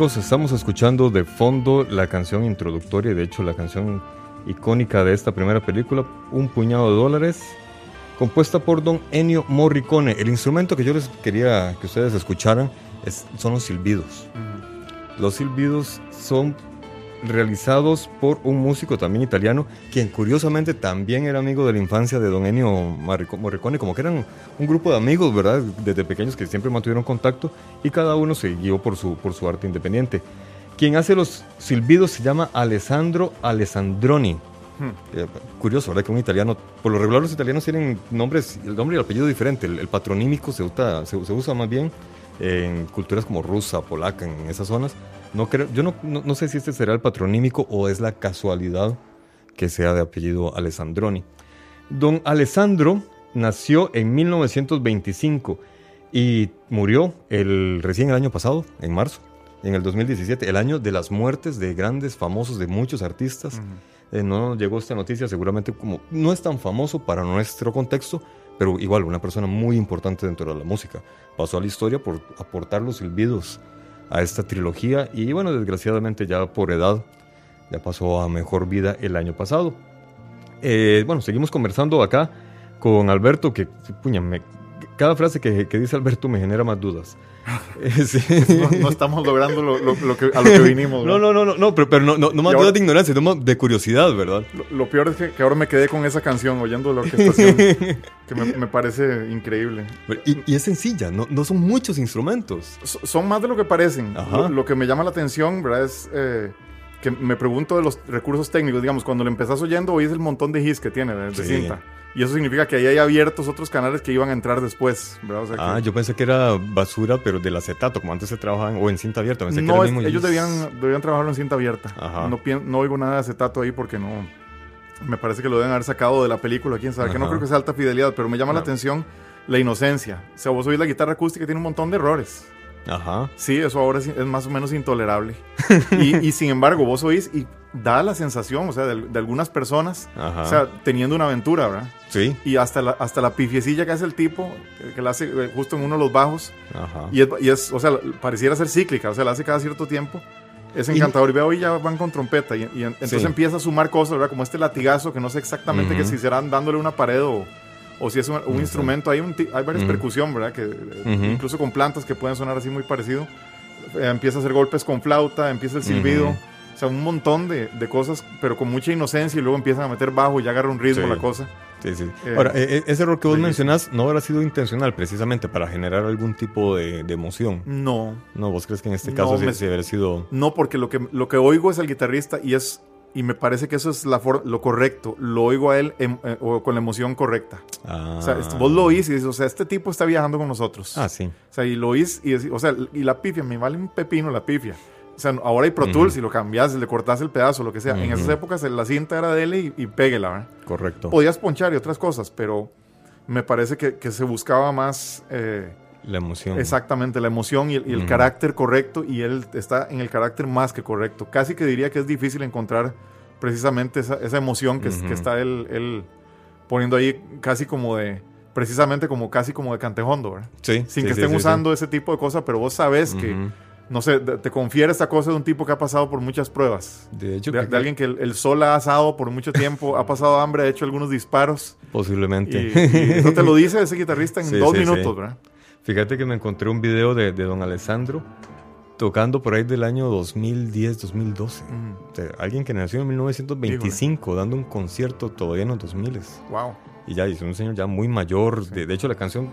Amigos, estamos escuchando de fondo la canción introductoria, de hecho la canción icónica de esta primera película, Un puñado de dólares, compuesta por don Ennio Morricone. El instrumento que yo les quería que ustedes escucharan son los silbidos. Los silbidos son realizados por un músico también italiano, quien curiosamente también era amigo de la infancia de don Ennio Morricone, como que eran un grupo de amigos, ¿verdad? Desde pequeños que siempre mantuvieron contacto y cada uno se guió por su, por su arte independiente. Quien hace los silbidos se llama Alessandro Alessandroni. Hmm. Eh, curioso, ¿verdad? Que un italiano, por lo regular los italianos tienen nombres, el nombre y el apellido diferente. El, patronímico se usa, se, usa más bien en culturas como rusa, polaca, en esas zonas. No creo, yo no, no, sé si este será el patronímico o es la casualidad que sea de apellido Alessandroni. Don Alessandro nació en 1925 y murió el, recién el año pasado, en marzo en el 2017, el año de las muertes de grandes famosos, de muchos artistas. Eh, no llegó esta noticia, seguramente como no es tan famoso para nuestro contexto, pero igual una persona muy importante dentro de la música. Pasó a la historia por aportar los silbidos a esta trilogía y bueno, desgraciadamente ya por edad ya pasó a mejor vida el año pasado. Eh, bueno, seguimos conversando acá con Alberto, que puña, me, cada frase que, que, dice Alberto me genera más dudas. no, estamos logrando lo, que, a lo que vinimos. No, no, no, no, no pero, pero no, no, no más dudas de ignorancia, sino de curiosidad, ¿verdad? Lo, peor es que, ahora me quedé con esa canción, oyendo la orquestación, que me, me, parece increíble. Y, y, es sencilla, no, no son muchos instrumentos. son más de lo que parecen. Lo, que me llama la atención, ¿verdad? Es... Eh, que me pregunto de los recursos técnicos, digamos, cuando lo empezás oyendo, oís el montón de his que tiene de, cinta. Y eso significa que ahí hay abiertos otros canales que iban a entrar después. ah, yo pensé que era basura, pero del acetato, como antes se trabajaban, o en cinta abierta. no, ellos debían, debían trabajarlo en cinta abierta. No, no oigo nada de acetato ahí porque no. Me parece que lo deben haber sacado de la película, quién sabe. Que no creo que sea alta fidelidad, pero me llama la atención la inocencia. O sea, vos oís la guitarra acústica tiene un montón de errores. Ajá. Sí, eso ahora es, más o menos intolerable. y, sin embargo, vos oís y da la sensación, o sea, de, algunas personas, o sea, teniendo una aventura, ¿verdad? Sí. Y hasta la, hasta la pifiecilla que hace el tipo, que la hace eh, justo en uno de los bajos. Ajá. Y es, y es, o sea, pareciera ser cíclica, o sea, la hace cada cierto tiempo. Es encantador. Y, veo, y ya van con trompeta. Y, entonces empieza a sumar cosas, ¿verdad? Como este latigazo que no sé exactamente que si serán dándole una pared o o si es un, instrumento, hay, un, hay varias percusión, ¿verdad? Que, Incluso con plantas que pueden sonar así muy parecido. Eh, empieza a hacer golpes con flauta, empieza el silbido. O sea, un montón de, de, cosas, pero con mucha inocencia y luego empiezan a meter bajo y ya agarra un ritmo la cosa. Sí, sí. Eh, Ahora, e, e, ese error que vos mencionás no habrá sido intencional precisamente para generar algún tipo de, de emoción. No. No, vos crees que en este caso sí, habrá sido. No, porque lo que, lo que oigo es el guitarrista y es y me parece que eso es la lo correcto. Lo oigo a él em, eh, con la emoción correcta. O sea, vos lo oís y dices, o sea, este tipo está viajando con nosotros. Ah, sí. O sea, y lo oís y, o sea, y la pifia, me vale un pepino la pifia. O sea, ahora hay Pro Tools y lo cambias, le cortas el pedazo, lo que sea. En esas épocas la cinta era de él y, y péguela, ¿verdad? Correcto. Podías ponchar y otras cosas, pero me parece que, que se buscaba más... Eh, la emoción. Exactamente, la emoción y el, carácter correcto y él está en el carácter más que correcto. Casi que diría que es difícil encontrar precisamente esa, esa emoción que, que está él, poniendo ahí casi como de, precisamente como casi como de cantejondo, ¿verdad? Sí. Sin que estén usando ese tipo de cosas, pero vos sabes que, no sé, te confiere esta cosa de un tipo que ha pasado por muchas pruebas. De hecho, de, alguien que el, sol ha asado por mucho tiempo, ha pasado hambre, ha hecho algunos disparos. Posiblemente. Y, eso te lo dice ese guitarrista en dos minutos, ¿verdad? Fíjate que me encontré un video de, de don Alessandro tocando por ahí del año 2010, 2012. alguien que nació en 1925 dando un concierto todavía en los 2000. Wow. Y ya, es un señor ya muy mayor. De, hecho, la canción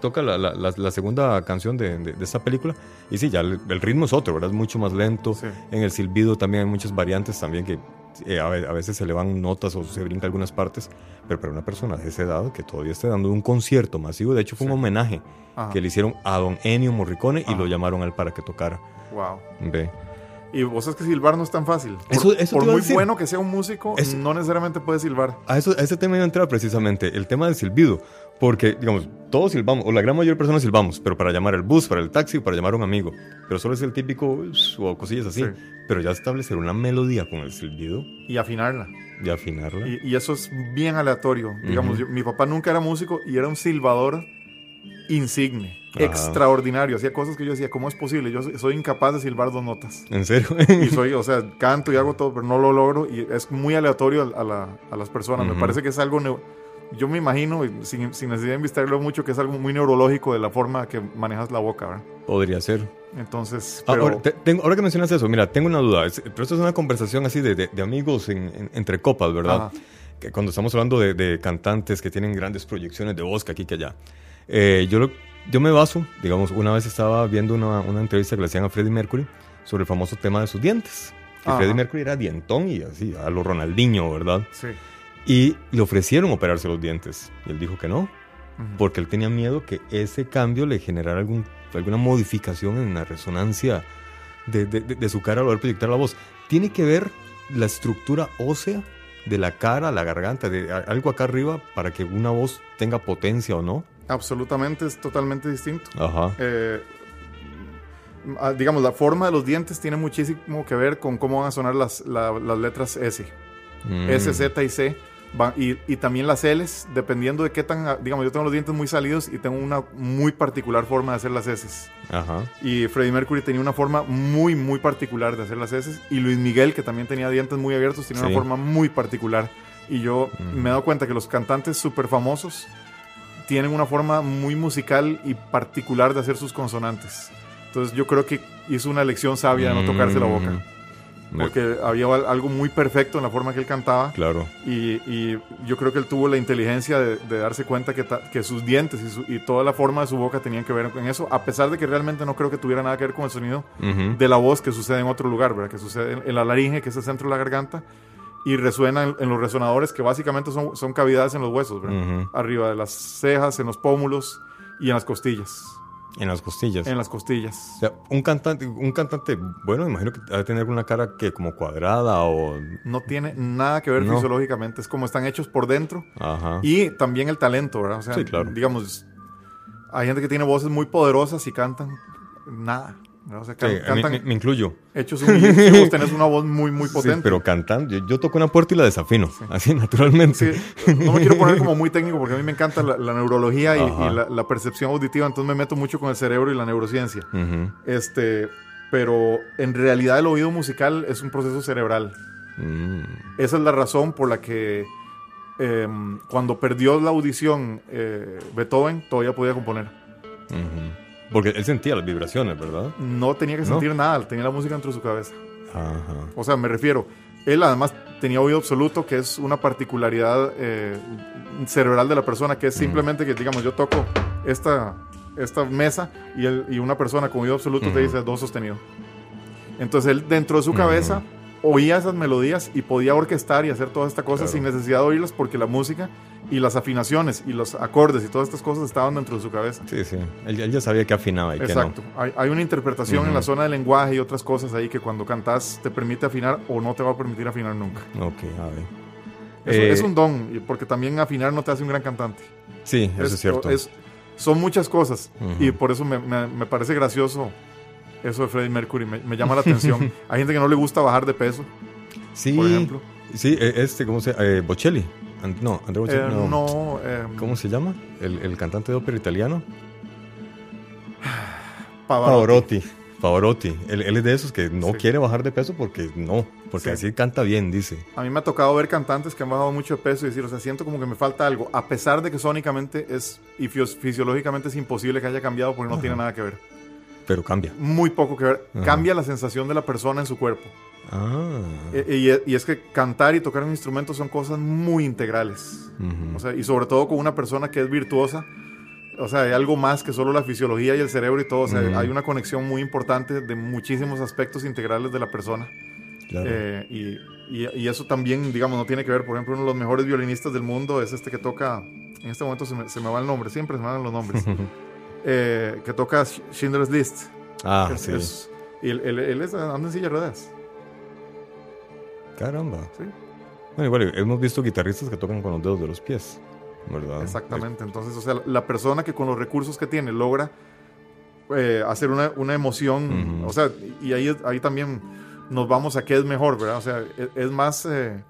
toca la, la, segunda canción de, de, esta película. Y sí, ya el, ritmo es otro, ¿verdad? Es mucho más lento. En el silbido también hay muchas variantes también que eh, a, veces se le van notas o se brinca algunas partes. Pero para una persona de esa edad que todavía esté dando un concierto masivo, de hecho fue un homenaje que le hicieron a don Ennio Morricone y lo llamaron a él para que tocara. Wow. Ve. Y vos sabes que silbar no es tan fácil. Por, muy bueno que sea un músico, no necesariamente puede silbar. A, eso, ese tema iba a entrar precisamente, el tema del silbido. Porque, digamos, todos silbamos, o la gran mayoría de personas silbamos, pero para llamar el bus, para el taxi o para llamar a un amigo. Pero solo es el típico o cosillas así. Pero ya establecer una melodía con el silbido. Y afinarla. Y afinarla. Y, eso es bien aleatorio. Digamos, mi papá nunca era músico y era un silbador insigne, extraordinario. Hacía cosas que yo decía, ¿cómo es posible? Yo soy, incapaz de silbar dos notas. ¿En serio? y soy, o sea, canto y hago todo, pero no lo logro y es muy aleatorio a, las personas. Me parece que es algo... yo me imagino, sin, sin necesidad de investigarlo mucho, que es algo muy neurológico de la forma que manejas la boca, ¿verdad? Podría ser. Entonces, ah, ahora, tengo, ahora, que mencionas eso, mira, tengo una duda, pero esto es una conversación así de, de, amigos entre copas, ¿verdad? Que cuando estamos hablando de, cantantes que tienen grandes proyecciones de voz que aquí que allá. Eh, yo, yo me baso, digamos, una vez estaba viendo una, una, entrevista que le hacían a Freddie Mercury sobre el famoso tema de sus dientes. Que Freddie Mercury era dientón y así, a lo Ronaldinho, ¿verdad? Sí. Y le ofrecieron operarse los dientes. Y él dijo que no, porque él tenía miedo que ese cambio le generara algún, alguna modificación en la resonancia de, de, de, su cara al poder proyectar la voz. Tiene que ver la estructura ósea de la cara, la garganta, de algo acá arriba para que una voz tenga potencia o no. Absolutamente, es totalmente distinto. Ajá. Eh, ah, digamos, la forma de los dientes tiene muchísimo que ver con cómo van a sonar las, las letras S. Mm. S, Z y C. y, y, también las L's, dependiendo de qué tan, digamos, yo tengo los dientes muy salidos y tengo una muy particular forma de hacer las S. Ajá. Y Freddie Mercury tenía una forma muy, muy particular de hacer las S. Y Luis Miguel, que también tenía dientes muy abiertos, tiene una forma muy particular. Y yo mm. me he dado cuenta que los cantantes súper famosos tienen una forma muy musical y particular de hacer sus consonantes. Entonces yo creo que hizo una elección sabia de no tocarse la boca. Porque había algo muy perfecto en la forma que él cantaba. Claro. Y, yo creo que él tuvo la inteligencia de, darse cuenta que, que sus dientes y, toda la forma de su boca tenían que ver con eso, a pesar de que realmente no creo que tuviera nada que ver con el sonido de la voz que sucede en otro lugar, ¿verdad? Que sucede en la laringe, que es el centro de la garganta, y resuena en, los resonadores que básicamente son, son cavidades en los huesos, arriba de las cejas, en los pómulos y en las costillas. En las costillas. En las costillas. O sea, un cantante, un cantante, bueno, imagino que debe tener una cara que como cuadrada o... No tiene nada que ver fisiológicamente, es como están hechos por dentro. Ajá. Y también el talento, ¿verdad? O sea, sí, claro. digamos, hay gente que tiene voces muy poderosas y cantan nada me, incluyo. Hechos humildes, tenés una voz muy, muy potente. pero cantando, yo, toco una puerta y la desafino, así naturalmente. No me quiero poner como muy técnico porque a mí me encanta la, neurología y, la, percepción auditiva, entonces me meto mucho con el cerebro y la neurociencia. este, pero en realidad el oído musical es un proceso cerebral. Mm. Esa es la razón por la que em, cuando perdió la audición eh, Beethoven todavía podía componer. Porque él sentía las vibraciones, ¿verdad? No tenía que sentir nada, tenía la música dentro de su cabeza. Ajá. O sea, me refiero, él además tenía oído absoluto, que es una particularidad eh, cerebral de la persona, que es simplemente que, digamos, yo toco esta, esta mesa y, y una persona con oído absoluto te dice dos sostenido. Entonces él dentro de su cabeza oía esas melodías y podía orquestar y hacer toda esta cosa sin necesidad de oírlas porque la música y las afinaciones y los acordes y todas estas cosas estaban dentro de su cabeza. Sí, sí. Él, ya sabía que afinaba y Exacto. Que no. hay, una interpretación en la zona del lenguaje y otras cosas ahí que cuando cantas te permite afinar o no te va a permitir afinar nunca. Ok, a ver. Es, eh, un don, porque también afinar no te hace un gran cantante. Sí, eso es, cierto. son muchas cosas y por eso me, me parece gracioso eso de Freddie Mercury me, llama la atención. Hay gente que no le gusta bajar de peso. Sí. Por ejemplo. Sí, e, este, ¿cómo se llama? Eh, Bocelli. no, Andrea Bocelli. Eh, no. Em, ¿Cómo se llama? El, cantante de ópera italiano. Pavarotti. Pavarotti. Él, es de esos que no quiere bajar de peso porque no, porque así canta bien, dice. A mí me ha tocado ver cantantes que han bajado mucho de peso y decir, o sea, siento como que me falta algo, a pesar de que sónicamente es y fisiológicamente es imposible que haya cambiado porque no tiene nada que ver pero cambia. Muy poco que ver. Cambia la sensación de la persona en su cuerpo. Ah. E, y, es que cantar y tocar un instrumento son cosas muy integrales. o sea, y sobre todo con una persona que es virtuosa. O sea, hay algo más que solo la fisiología y el cerebro y todo. O sea, hay una conexión muy importante de muchísimos aspectos integrales de la persona. Eh, y, y, eso también, digamos, no tiene que ver. Por ejemplo, uno de los mejores violinistas del mundo es este que toca. En este momento se me, se me va el nombre, siempre se me van los nombres. Eh, que toca Schindler's List. Ah, sí. y él, él, es, anda en silla de ruedas. Caramba. Sí. Bueno, igual hemos visto guitarristas que tocan con los dedos de los pies, ¿verdad? Exactamente. Entonces, o sea, la persona que con los recursos que tiene logra eh, hacer una, una emoción, o sea, y ahí, ahí también nos vamos a qué es mejor, ¿verdad? O sea, e, es, más eh,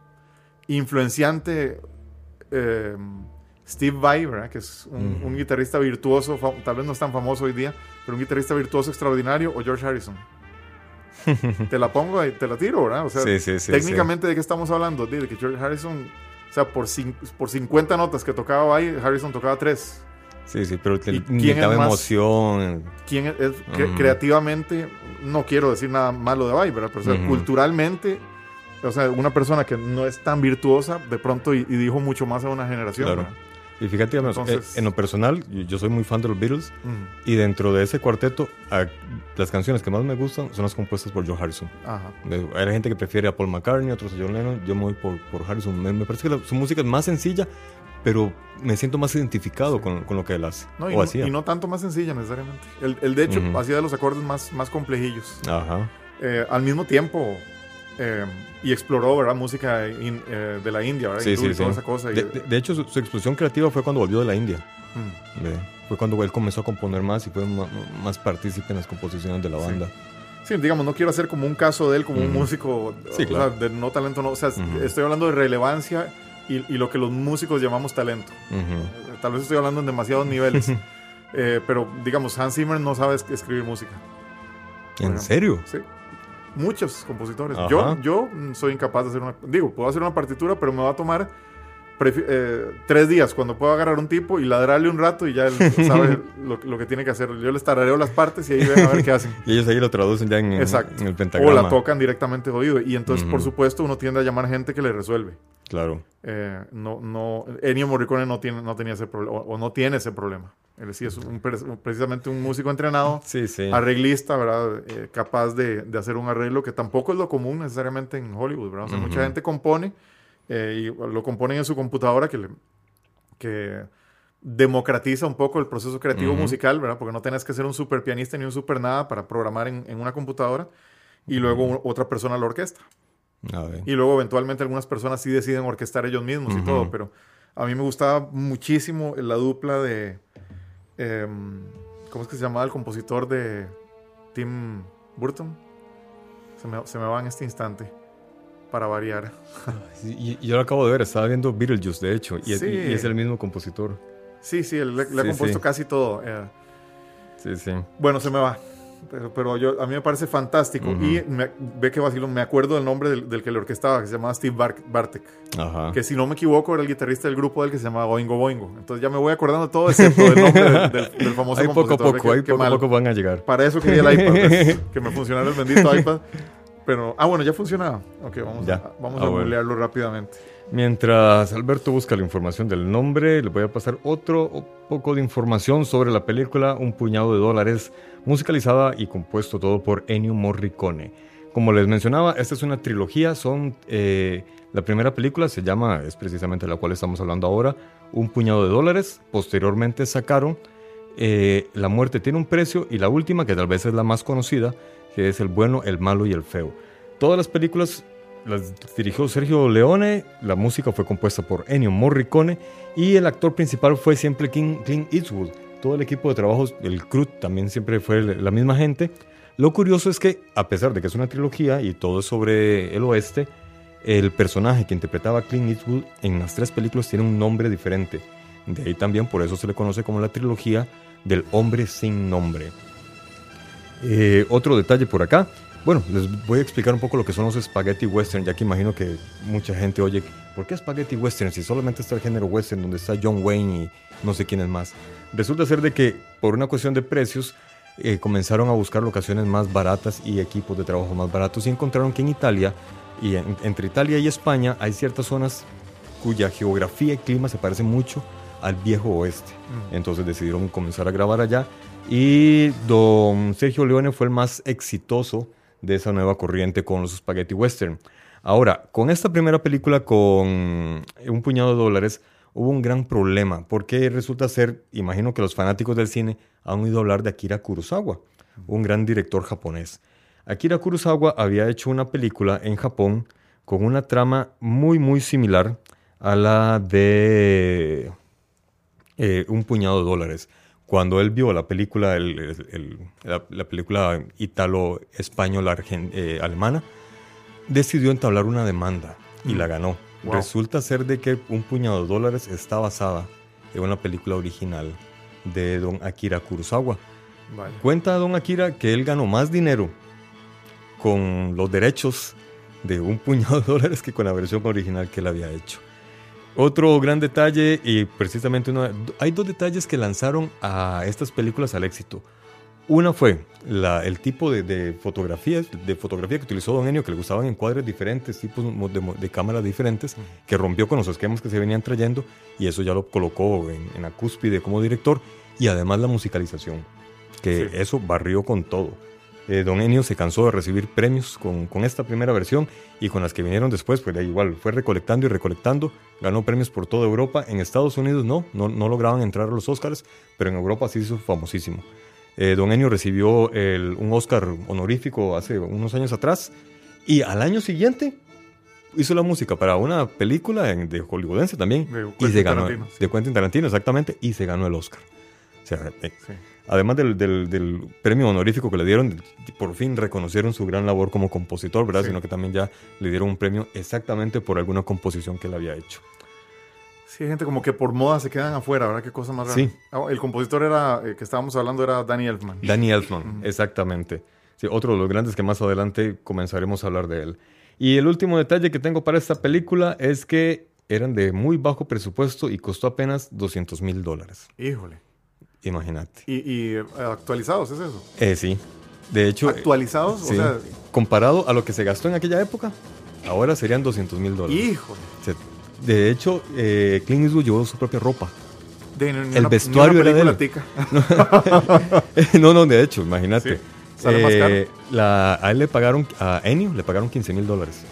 influenciante Steve Vai, ¿verdad? que es un, guitarrista virtuoso, tal vez no es tan famoso hoy día, pero un guitarrista virtuoso extraordinario, o George Harrison. te la pongo y te la tiro, ¿verdad? O sea, técnicamente, ¿de qué estamos hablando? De que George Harrison, o sea, por, por 50 notas que tocaba Vai, Harrison tocaba 3. Sí, sí, pero te daba emoción. ¿Quién es, creativamente? No quiero decir nada malo de Vai, ¿verdad? Pero culturalmente o sea, una persona que no es tan virtuosa de pronto y, dijo mucho más a una generación. Claro. Y fíjate, eh, en lo personal, yo soy muy fan de los Beatles y dentro de ese cuarteto, las canciones que más me gustan son las compuestas por George Harrison. Ajá. Hay gente que prefiere a Paul McCartney, otros a John Lennon, yo me voy por, por Harrison. Me, parece que su música es más sencilla, pero me siento más identificado con, con, lo que él hace. No, y, no, y, no, tanto más sencilla necesariamente. Él, de hecho hacía de los acordes más, más complejillos. Ajá. Eh, al mismo tiempo, eh, y exploró, ¿verdad? Música eh, de la India, ¿verdad? Sí, sí, sí. Esa cosa. De, hecho, su, explosión creativa fue cuando volvió de la India. Mm. fue cuando él comenzó a componer más y fue más, partícipe en las composiciones de la banda. Sí. digamos, no quiero hacer como un caso de él, como un músico claro. de no talento, no. O sea, estoy hablando de relevancia y, lo que los músicos llamamos talento. Tal vez estoy hablando en demasiados niveles. Eh, pero, digamos, Hans Zimmer no sabe escribir música. ¿En serio? Sí muchos compositores. Yo, yo soy incapaz de hacer una... Digo, puedo hacer una partitura, pero me va a tomar eh, tres días cuando puedo agarrar un tipo y ladrarle un rato y ya él sabe lo, que tiene que hacer. Yo les tarareo las partes y ahí ven a ver qué hacen. y ellos ahí lo traducen ya en, el pentagrama. O la tocan directamente oído. Y entonces, por supuesto, uno tiende a llamar gente que le resuelve. Claro. Eh, no, no, Ennio Morricone no, tiene, no tenía ese problema, o, no tiene ese problema. Él sí es precisamente un músico entrenado, sí, sí. arreglista, ¿verdad? Eh, capaz de, de, hacer un arreglo que tampoco es lo común necesariamente en Hollywood, ¿verdad? O sea, mucha gente compone eh, y lo componen en su computadora que, le, que democratiza un poco el proceso creativo musical, ¿verdad? Porque no tenés que ser un super pianista ni un super nada para programar en, en una computadora y luego otra persona la orquesta. Y luego eventualmente algunas personas sí deciden orquestar ellos mismos y todo, pero a mí me gustaba muchísimo la dupla de... Em, ¿Cómo es que se llamaba el compositor de Tim Burton? Se me, se me va en este instante, para variar. y, yo lo acabo de ver, estaba viendo Beetlejuice, de hecho, y, es, el mismo compositor. Sí, sí, le, ha compuesto casi todo. Eh. Sí, sí. Bueno, se me va pero, pero yo, a mí me parece fantástico. Y ve que vacilo, me acuerdo del nombre del, que le orquestaba, que se llamaba Steve Bartek. Que si no me equivoco era el guitarrista del grupo del que se llamaba Boingo Boingo. Entonces ya me voy acordando todo excepto del nombre del, famoso ahí poco a poco, ahí poco a poco van a llegar. Para eso quería el iPad, pues, que me funcionara el bendito iPad. Pero, ah, bueno, ya funcionaba. Ok, vamos a, vamos a ah, rápidamente. Mientras Alberto busca la información del nombre, le voy a pasar otro poco de información sobre la película Un puñado de dólares, musicalizada y compuesto todo por Ennio Morricone. Como les mencionaba, esta es una trilogía, son eh, la primera película se llama, es precisamente la cual estamos hablando ahora, Un puñado de dólares. Posteriormente sacaron eh, La muerte tiene un precio y la última, que tal vez es la más conocida, que es El bueno, el malo y el feo. Todas las películas las dirigió Sergio Leone, la música fue compuesta por Ennio Morricone y el actor principal fue siempre Clint Eastwood. Todo el equipo de trabajo, el crew también siempre fue la misma gente. Lo curioso es que, a pesar de que es una trilogía y todo es sobre el oeste, el personaje que interpretaba Clint Eastwood en las tres películas tiene un nombre diferente. De ahí también por eso se le conoce como la trilogía del hombre sin nombre. Eh, otro detalle por acá, bueno, les voy a explicar un poco lo que son los spaghetti western, ya que imagino que mucha gente oye, ¿por qué spaghetti western si solamente está el género western donde está John Wayne y no sé quién es más? Resulta ser de que por una cuestión de precios eh, comenzaron a buscar locaciones más baratas y equipos de trabajo más baratos y encontraron que en Italia y entre Italia y España hay ciertas zonas cuya geografía y clima se parecen mucho al viejo oeste. Mm. Entonces decidieron comenzar a grabar allá y don Sergio Leone fue el más exitoso de esa nueva corriente con los spaghetti western. Ahora, con esta primera película con un puñado de dólares, hubo un gran problema, porque resulta ser, imagino que los fanáticos del cine han oído hablar de Akira Kurosawa, un gran director japonés. Akira Kurosawa había hecho una película en Japón con una trama muy, muy similar a la de eh, Un puñado de dólares cuando él vio la película, la, película italo-española eh, alemana, decidió entablar una demanda y la mm. ganó. Resulta ser de que un puñado de dólares está basada es una película original de don Akira Kurosawa. Cuenta don Akira que él ganó más dinero con los derechos de un puñado de dólares que con la versión original que él había hecho. Otro gran detalle, y precisamente uno, hay dos detalles que lanzaron a estas películas al éxito. Una fue el tipo de, fotografías, de fotografía que utilizó Don Enio, que le gustaban encuadres diferentes, tipos de, cámaras diferentes, que rompió con los esquemas que se venían trayendo y eso ya lo colocó en, la cúspide como director y además la musicalización, que eso barrió con todo. Eh, Don Enio se cansó de recibir premios con, con, esta primera versión y con las que vinieron después, pues igual fue recolectando y recolectando, ganó premios por toda Europa, en Estados Unidos no, no, no lograban entrar a los Oscars, pero en Europa sí hizo famosísimo. Eh, don Ennio recibió un Oscar honorífico hace unos años atrás y al año siguiente hizo la música para una película de hollywoodense también y se ganó de Quentin Tarantino exactamente y se ganó el Oscar. Eh, además del, premio honorífico que le dieron, por fin reconocieron su gran labor como compositor, ¿verdad? Sino que también ya le dieron un premio exactamente por alguna composición que él había hecho. Sí, hay gente como que por moda se quedan afuera, ¿verdad? Qué cosa más rara. Sí. Ah, el compositor era, eh, que estábamos hablando era Danny Elfman. Danny Elfman, exactamente. Sí, otro de los grandes que más adelante comenzaremos a hablar de él. Y el último detalle que tengo para esta película es que eran de muy bajo presupuesto y costó apenas 200 mil dólares. Híjole. Imagínate. ¿Y, eh, actualizados es eso? Eh, sí. De hecho. ¿Actualizados? o sea. Comparado a lo que se gastó en aquella época, ahora serían 200 mil dólares. Híjole. De hecho, eh, Clint Eastwood llevó su propia ropa. el vestuario era de él. no, no, de hecho, imagínate. ¿Sale más caro? Eh, a él le pagaron, a Ennio le pagaron 15 mil dólares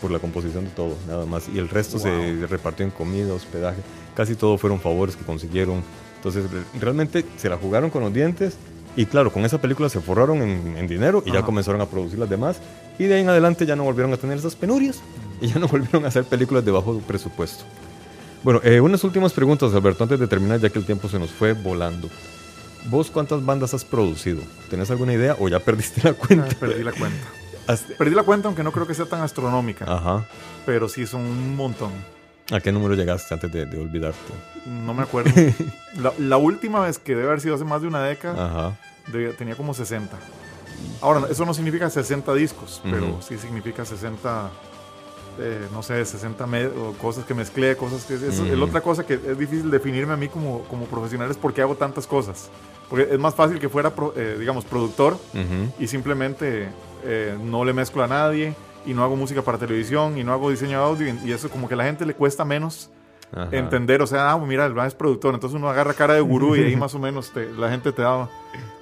por la composición de todo, nada más. Y el resto se repartió en comida, hospedaje. Casi todo fueron favores que consiguieron. Entonces, realmente se la jugaron con los dientes. Y claro, con esa película se forraron en, dinero y ya comenzaron a producir las demás. Y de ahí en adelante ya no volvieron a tener esas penurias y ya no volvieron a hacer películas de bajo presupuesto. Bueno, eh, unas últimas preguntas, Alberto, antes de terminar, ya que el tiempo se nos fue volando. ¿Vos cuántas bandas has producido? ¿Tenés alguna idea o ya perdiste la cuenta? Ah, perdí la cuenta. Perdí la cuenta, aunque no creo que sea tan astronómica. Ajá. Pero sí son un montón. ¿A qué número llegaste antes de, olvidarte? No me acuerdo. la, última vez que debe haber sido hace más de una década, tenía como 60. Ahora, eso no significa 60 discos, pero sí significa 60 no sé, 60 o cosas que mezclé, cosas que... Es, otra cosa que es difícil definirme a mí como, como profesional es porque hago tantas cosas. Porque es más fácil que fuera, eh, digamos, productor y simplemente eh, no le mezclo a nadie y no hago música para televisión y no hago diseño de audio y, eso como que a la gente le cuesta menos entender, o sea, ah, mira, el es productor, entonces uno agarra cara de gurú y ahí más o menos la gente te da,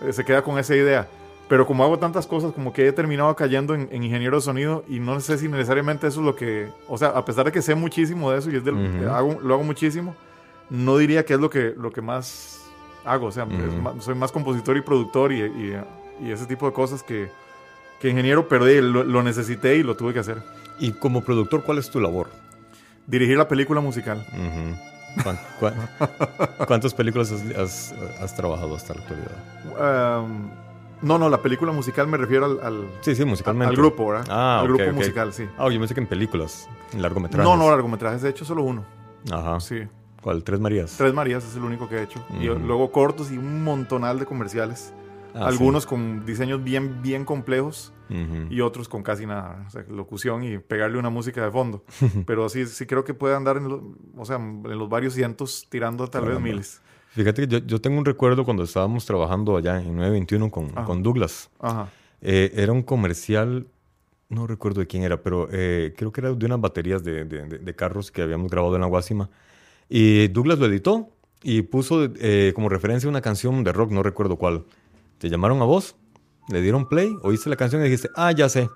eh, se queda con esa idea. Pero como hago tantas cosas, como que he terminado cayendo en, ingeniero de sonido y no sé si necesariamente eso es lo que, o sea, a pesar de que sé muchísimo de eso y es del, hago, lo hago muchísimo, no diría que es lo que, lo que más hago. O sea, soy más compositor y productor y, y, ese tipo de cosas que, que ingeniero, pero lo, necesité y lo tuve que hacer. ¿Y como productor cuál es tu labor? Dirigir la película musical. ¿Cuántas películas has, has, trabajado hasta la actualidad? Um, no, no, la película musical me refiero al, sí, sí, musicalmente. al grupo, ¿verdad? Ah, al grupo musical, sí. Ah, yo pensé que en películas, en largometrajes. No, no, largometrajes, he hecho solo uno. Ajá. Sí. ¿Cuál? ¿Tres Marías? Tres Marías es el único que he hecho. Y luego cortos y un montonal de comerciales. Ah, Algunos con diseños bien, bien complejos y otros con casi nada. O sea, locución y pegarle una música de fondo. Pero sí, sí creo que puede andar en, o sea, en los varios cientos tirando tal vez miles. Fíjate que yo, tengo un recuerdo cuando estábamos trabajando allá en 921 con, con Douglas. Eh, era un comercial, no recuerdo de quién era, pero eh, creo que era de unas baterías de, de, carros que habíamos grabado en la Guasima. Y Douglas lo editó y puso eh, como referencia una canción de rock, no recuerdo cuál. Te llamaron a vos, le dieron play, oíste la canción y dijiste, ah, ya sé.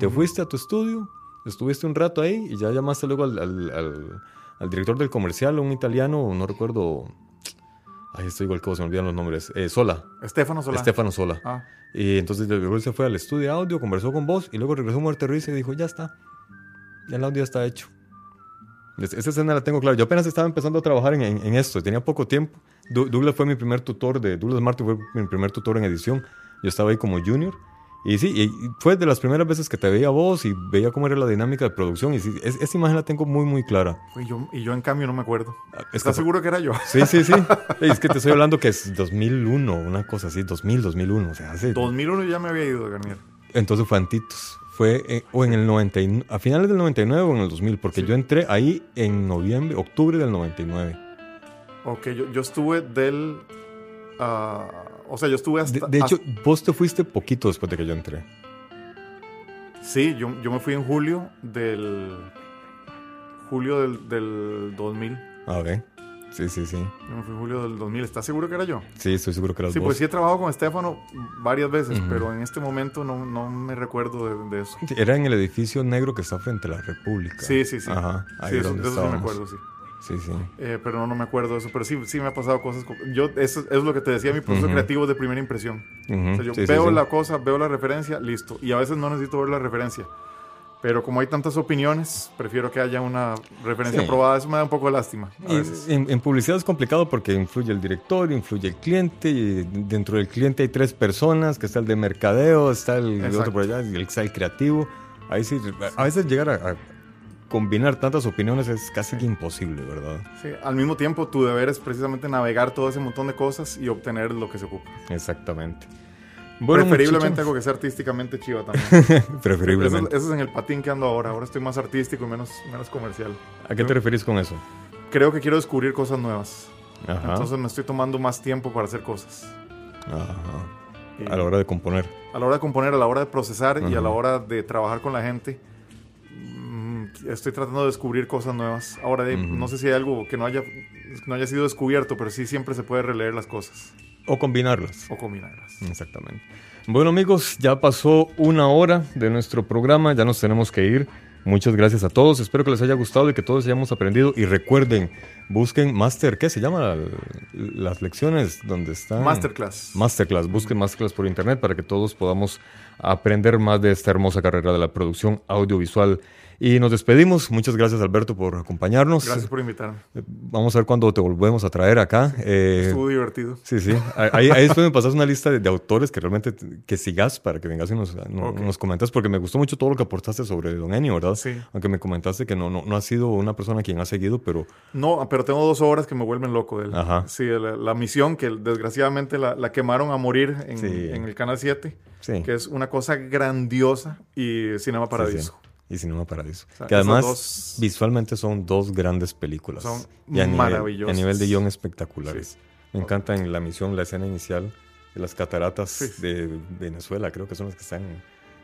Te fuiste a tu estudio, estuviste un rato ahí y ya llamaste luego al, al, al director del comercial, un italiano, no recuerdo Ay, estoy igual que vos, se me olvidan los nombres. Eh, Sola. Estefano Sola. Estefano Sola. Ah. Y entonces luego se fue al estudio de audio, conversó con vos y luego regresó Muerte Ruiz y dijo, ya está. Ya el audio está hecho. Esa escena la tengo clara. Yo apenas estaba empezando a trabajar en, en, esto, tenía poco tiempo. Douglas fue mi primer tutor, de, Douglas Martin fue mi primer tutor en edición. Yo estaba ahí como junior Y sí, y fue de las primeras veces que te veía vos y veía cómo era la dinámica de producción. Y sí, es, esa imagen la tengo muy, muy clara. Y yo, y yo en cambio no me acuerdo. Ah, ¿Estás seguro que era yo? Sí, sí, sí. es que te estoy hablando que es 2001, una cosa así, 2000, 2001. O sea, hace... 2001 ya me había ido, Garnier. Entonces fue Antitos. Fue eh, o en el 99, a finales del 99 o en el 2000, porque yo entré ahí en noviembre, octubre del 99. Ok, yo, yo estuve del... Uh, o sea, yo estuve hasta... De, hecho, vos te fuiste poquito después de que yo entré. Sí, yo, yo me fui en julio del... Julio del, del 2000. Ah, ok. Sí, sí, sí. Yo me fui en julio del 2000. ¿Estás seguro que era yo? Sí, estoy seguro que era Sí, pues sí he trabajado con Estefano varias veces, pero en este momento no, no me recuerdo de, eso. Era en el edificio negro que está frente a la República. Sí, sí, sí. Ajá. Ahí sí, eso, de eso sí me acuerdo, sí. Sí, sí. Eh, pero no, no me acuerdo eso. Pero sí, sí me ha pasado cosas. Yo, eso, es lo que te decía, mi proceso creativo de primera impresión. o sea, yo veo la cosa, veo la referencia, listo. Y a veces no necesito ver la referencia. Pero como hay tantas opiniones, prefiero que haya una referencia aprobada. Eso me da un poco de lástima. En, publicidad es complicado porque influye el director, influye el cliente. Y dentro del cliente hay tres personas, que está el de mercadeo, está el, otro por allá, el, está el creativo. Ahí sí, a veces llegar a combinar tantas opiniones es casi imposible, ¿verdad? Sí, al mismo tiempo tu deber es precisamente navegar todo ese montón de cosas y obtener lo que se ocupa. Exactamente. Preferiblemente algo que sea artísticamente chiva también. Preferiblemente. Eso, es en el patín que ando ahora. Ahora estoy más artístico y menos, menos comercial. ¿A qué te referís con eso? Creo que quiero descubrir cosas nuevas. Ajá. Entonces me estoy tomando más tiempo para hacer cosas. Ajá. a la hora de componer. A la hora de componer, a la hora de procesar y a la hora de trabajar con la gente estoy tratando de descubrir cosas nuevas. Ahora, no sé si hay algo que no haya, no haya sido descubierto, pero sí siempre se puede releer las cosas. O combinarlas. O combinarlas. Exactamente. Bueno amigos, ya pasó una hora de nuestro programa, ya nos tenemos que ir. Muchas gracias a todos, espero que les haya gustado y que todos hayamos aprendido. Y recuerden, busquen Master, ¿qué se llama? Las lecciones donde están. Masterclass. Masterclass, busquen Masterclass por internet para que todos podamos aprender más de esta hermosa carrera de la producción audiovisual y nos despedimos. Muchas gracias, Alberto, por acompañarnos. Gracias por invitarme. Eh, vamos a ver cuándo te volvemos a traer acá. Eh, Estuvo divertido. Sí, sí. Ahí, ahí después me pasas una lista de, autores que realmente que sigas para que vengas y nos, nos comentas, porque me gustó mucho todo lo que aportaste sobre Don Ennio, ¿verdad? Sí. Aunque me comentaste que no, no, no has sido una persona a quien ha seguido, pero... No, pero tengo dos obras que me vuelven loco de él. Ajá. Sí, la, misión que desgraciadamente la, la, quemaron a morir en, en el Canal 7, sí. que es una cosa grandiosa y Cinema Paradiso y Cinema Paradiso. que además visualmente son dos grandes películas. Son y a maravillosas. a nivel de guion espectaculares. Me encanta en la misión, la escena inicial de las cataratas de Venezuela, creo que son las que están...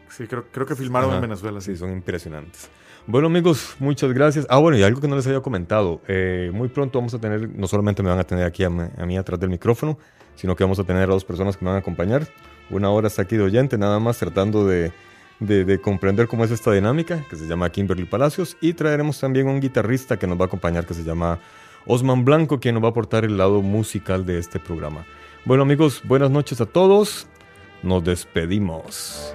Sí, creo, creo que filmaron en Venezuela. Sí. son impresionantes. Bueno amigos, muchas gracias. Ah, bueno, y algo que no les había comentado. Eh, muy pronto vamos a tener, no solamente me van a tener aquí a, a mí atrás del micrófono, sino que vamos a tener a dos personas que me van a acompañar. Una hora está aquí de oyente, nada más tratando de de, comprender cómo es esta dinámica, que se llama Kimberly Palacios, y traeremos también un guitarrista que nos va a acompañar, que se llama Osman Blanco, quien nos va a aportar el lado musical de este programa. Bueno amigos, buenas noches a todos, nos despedimos.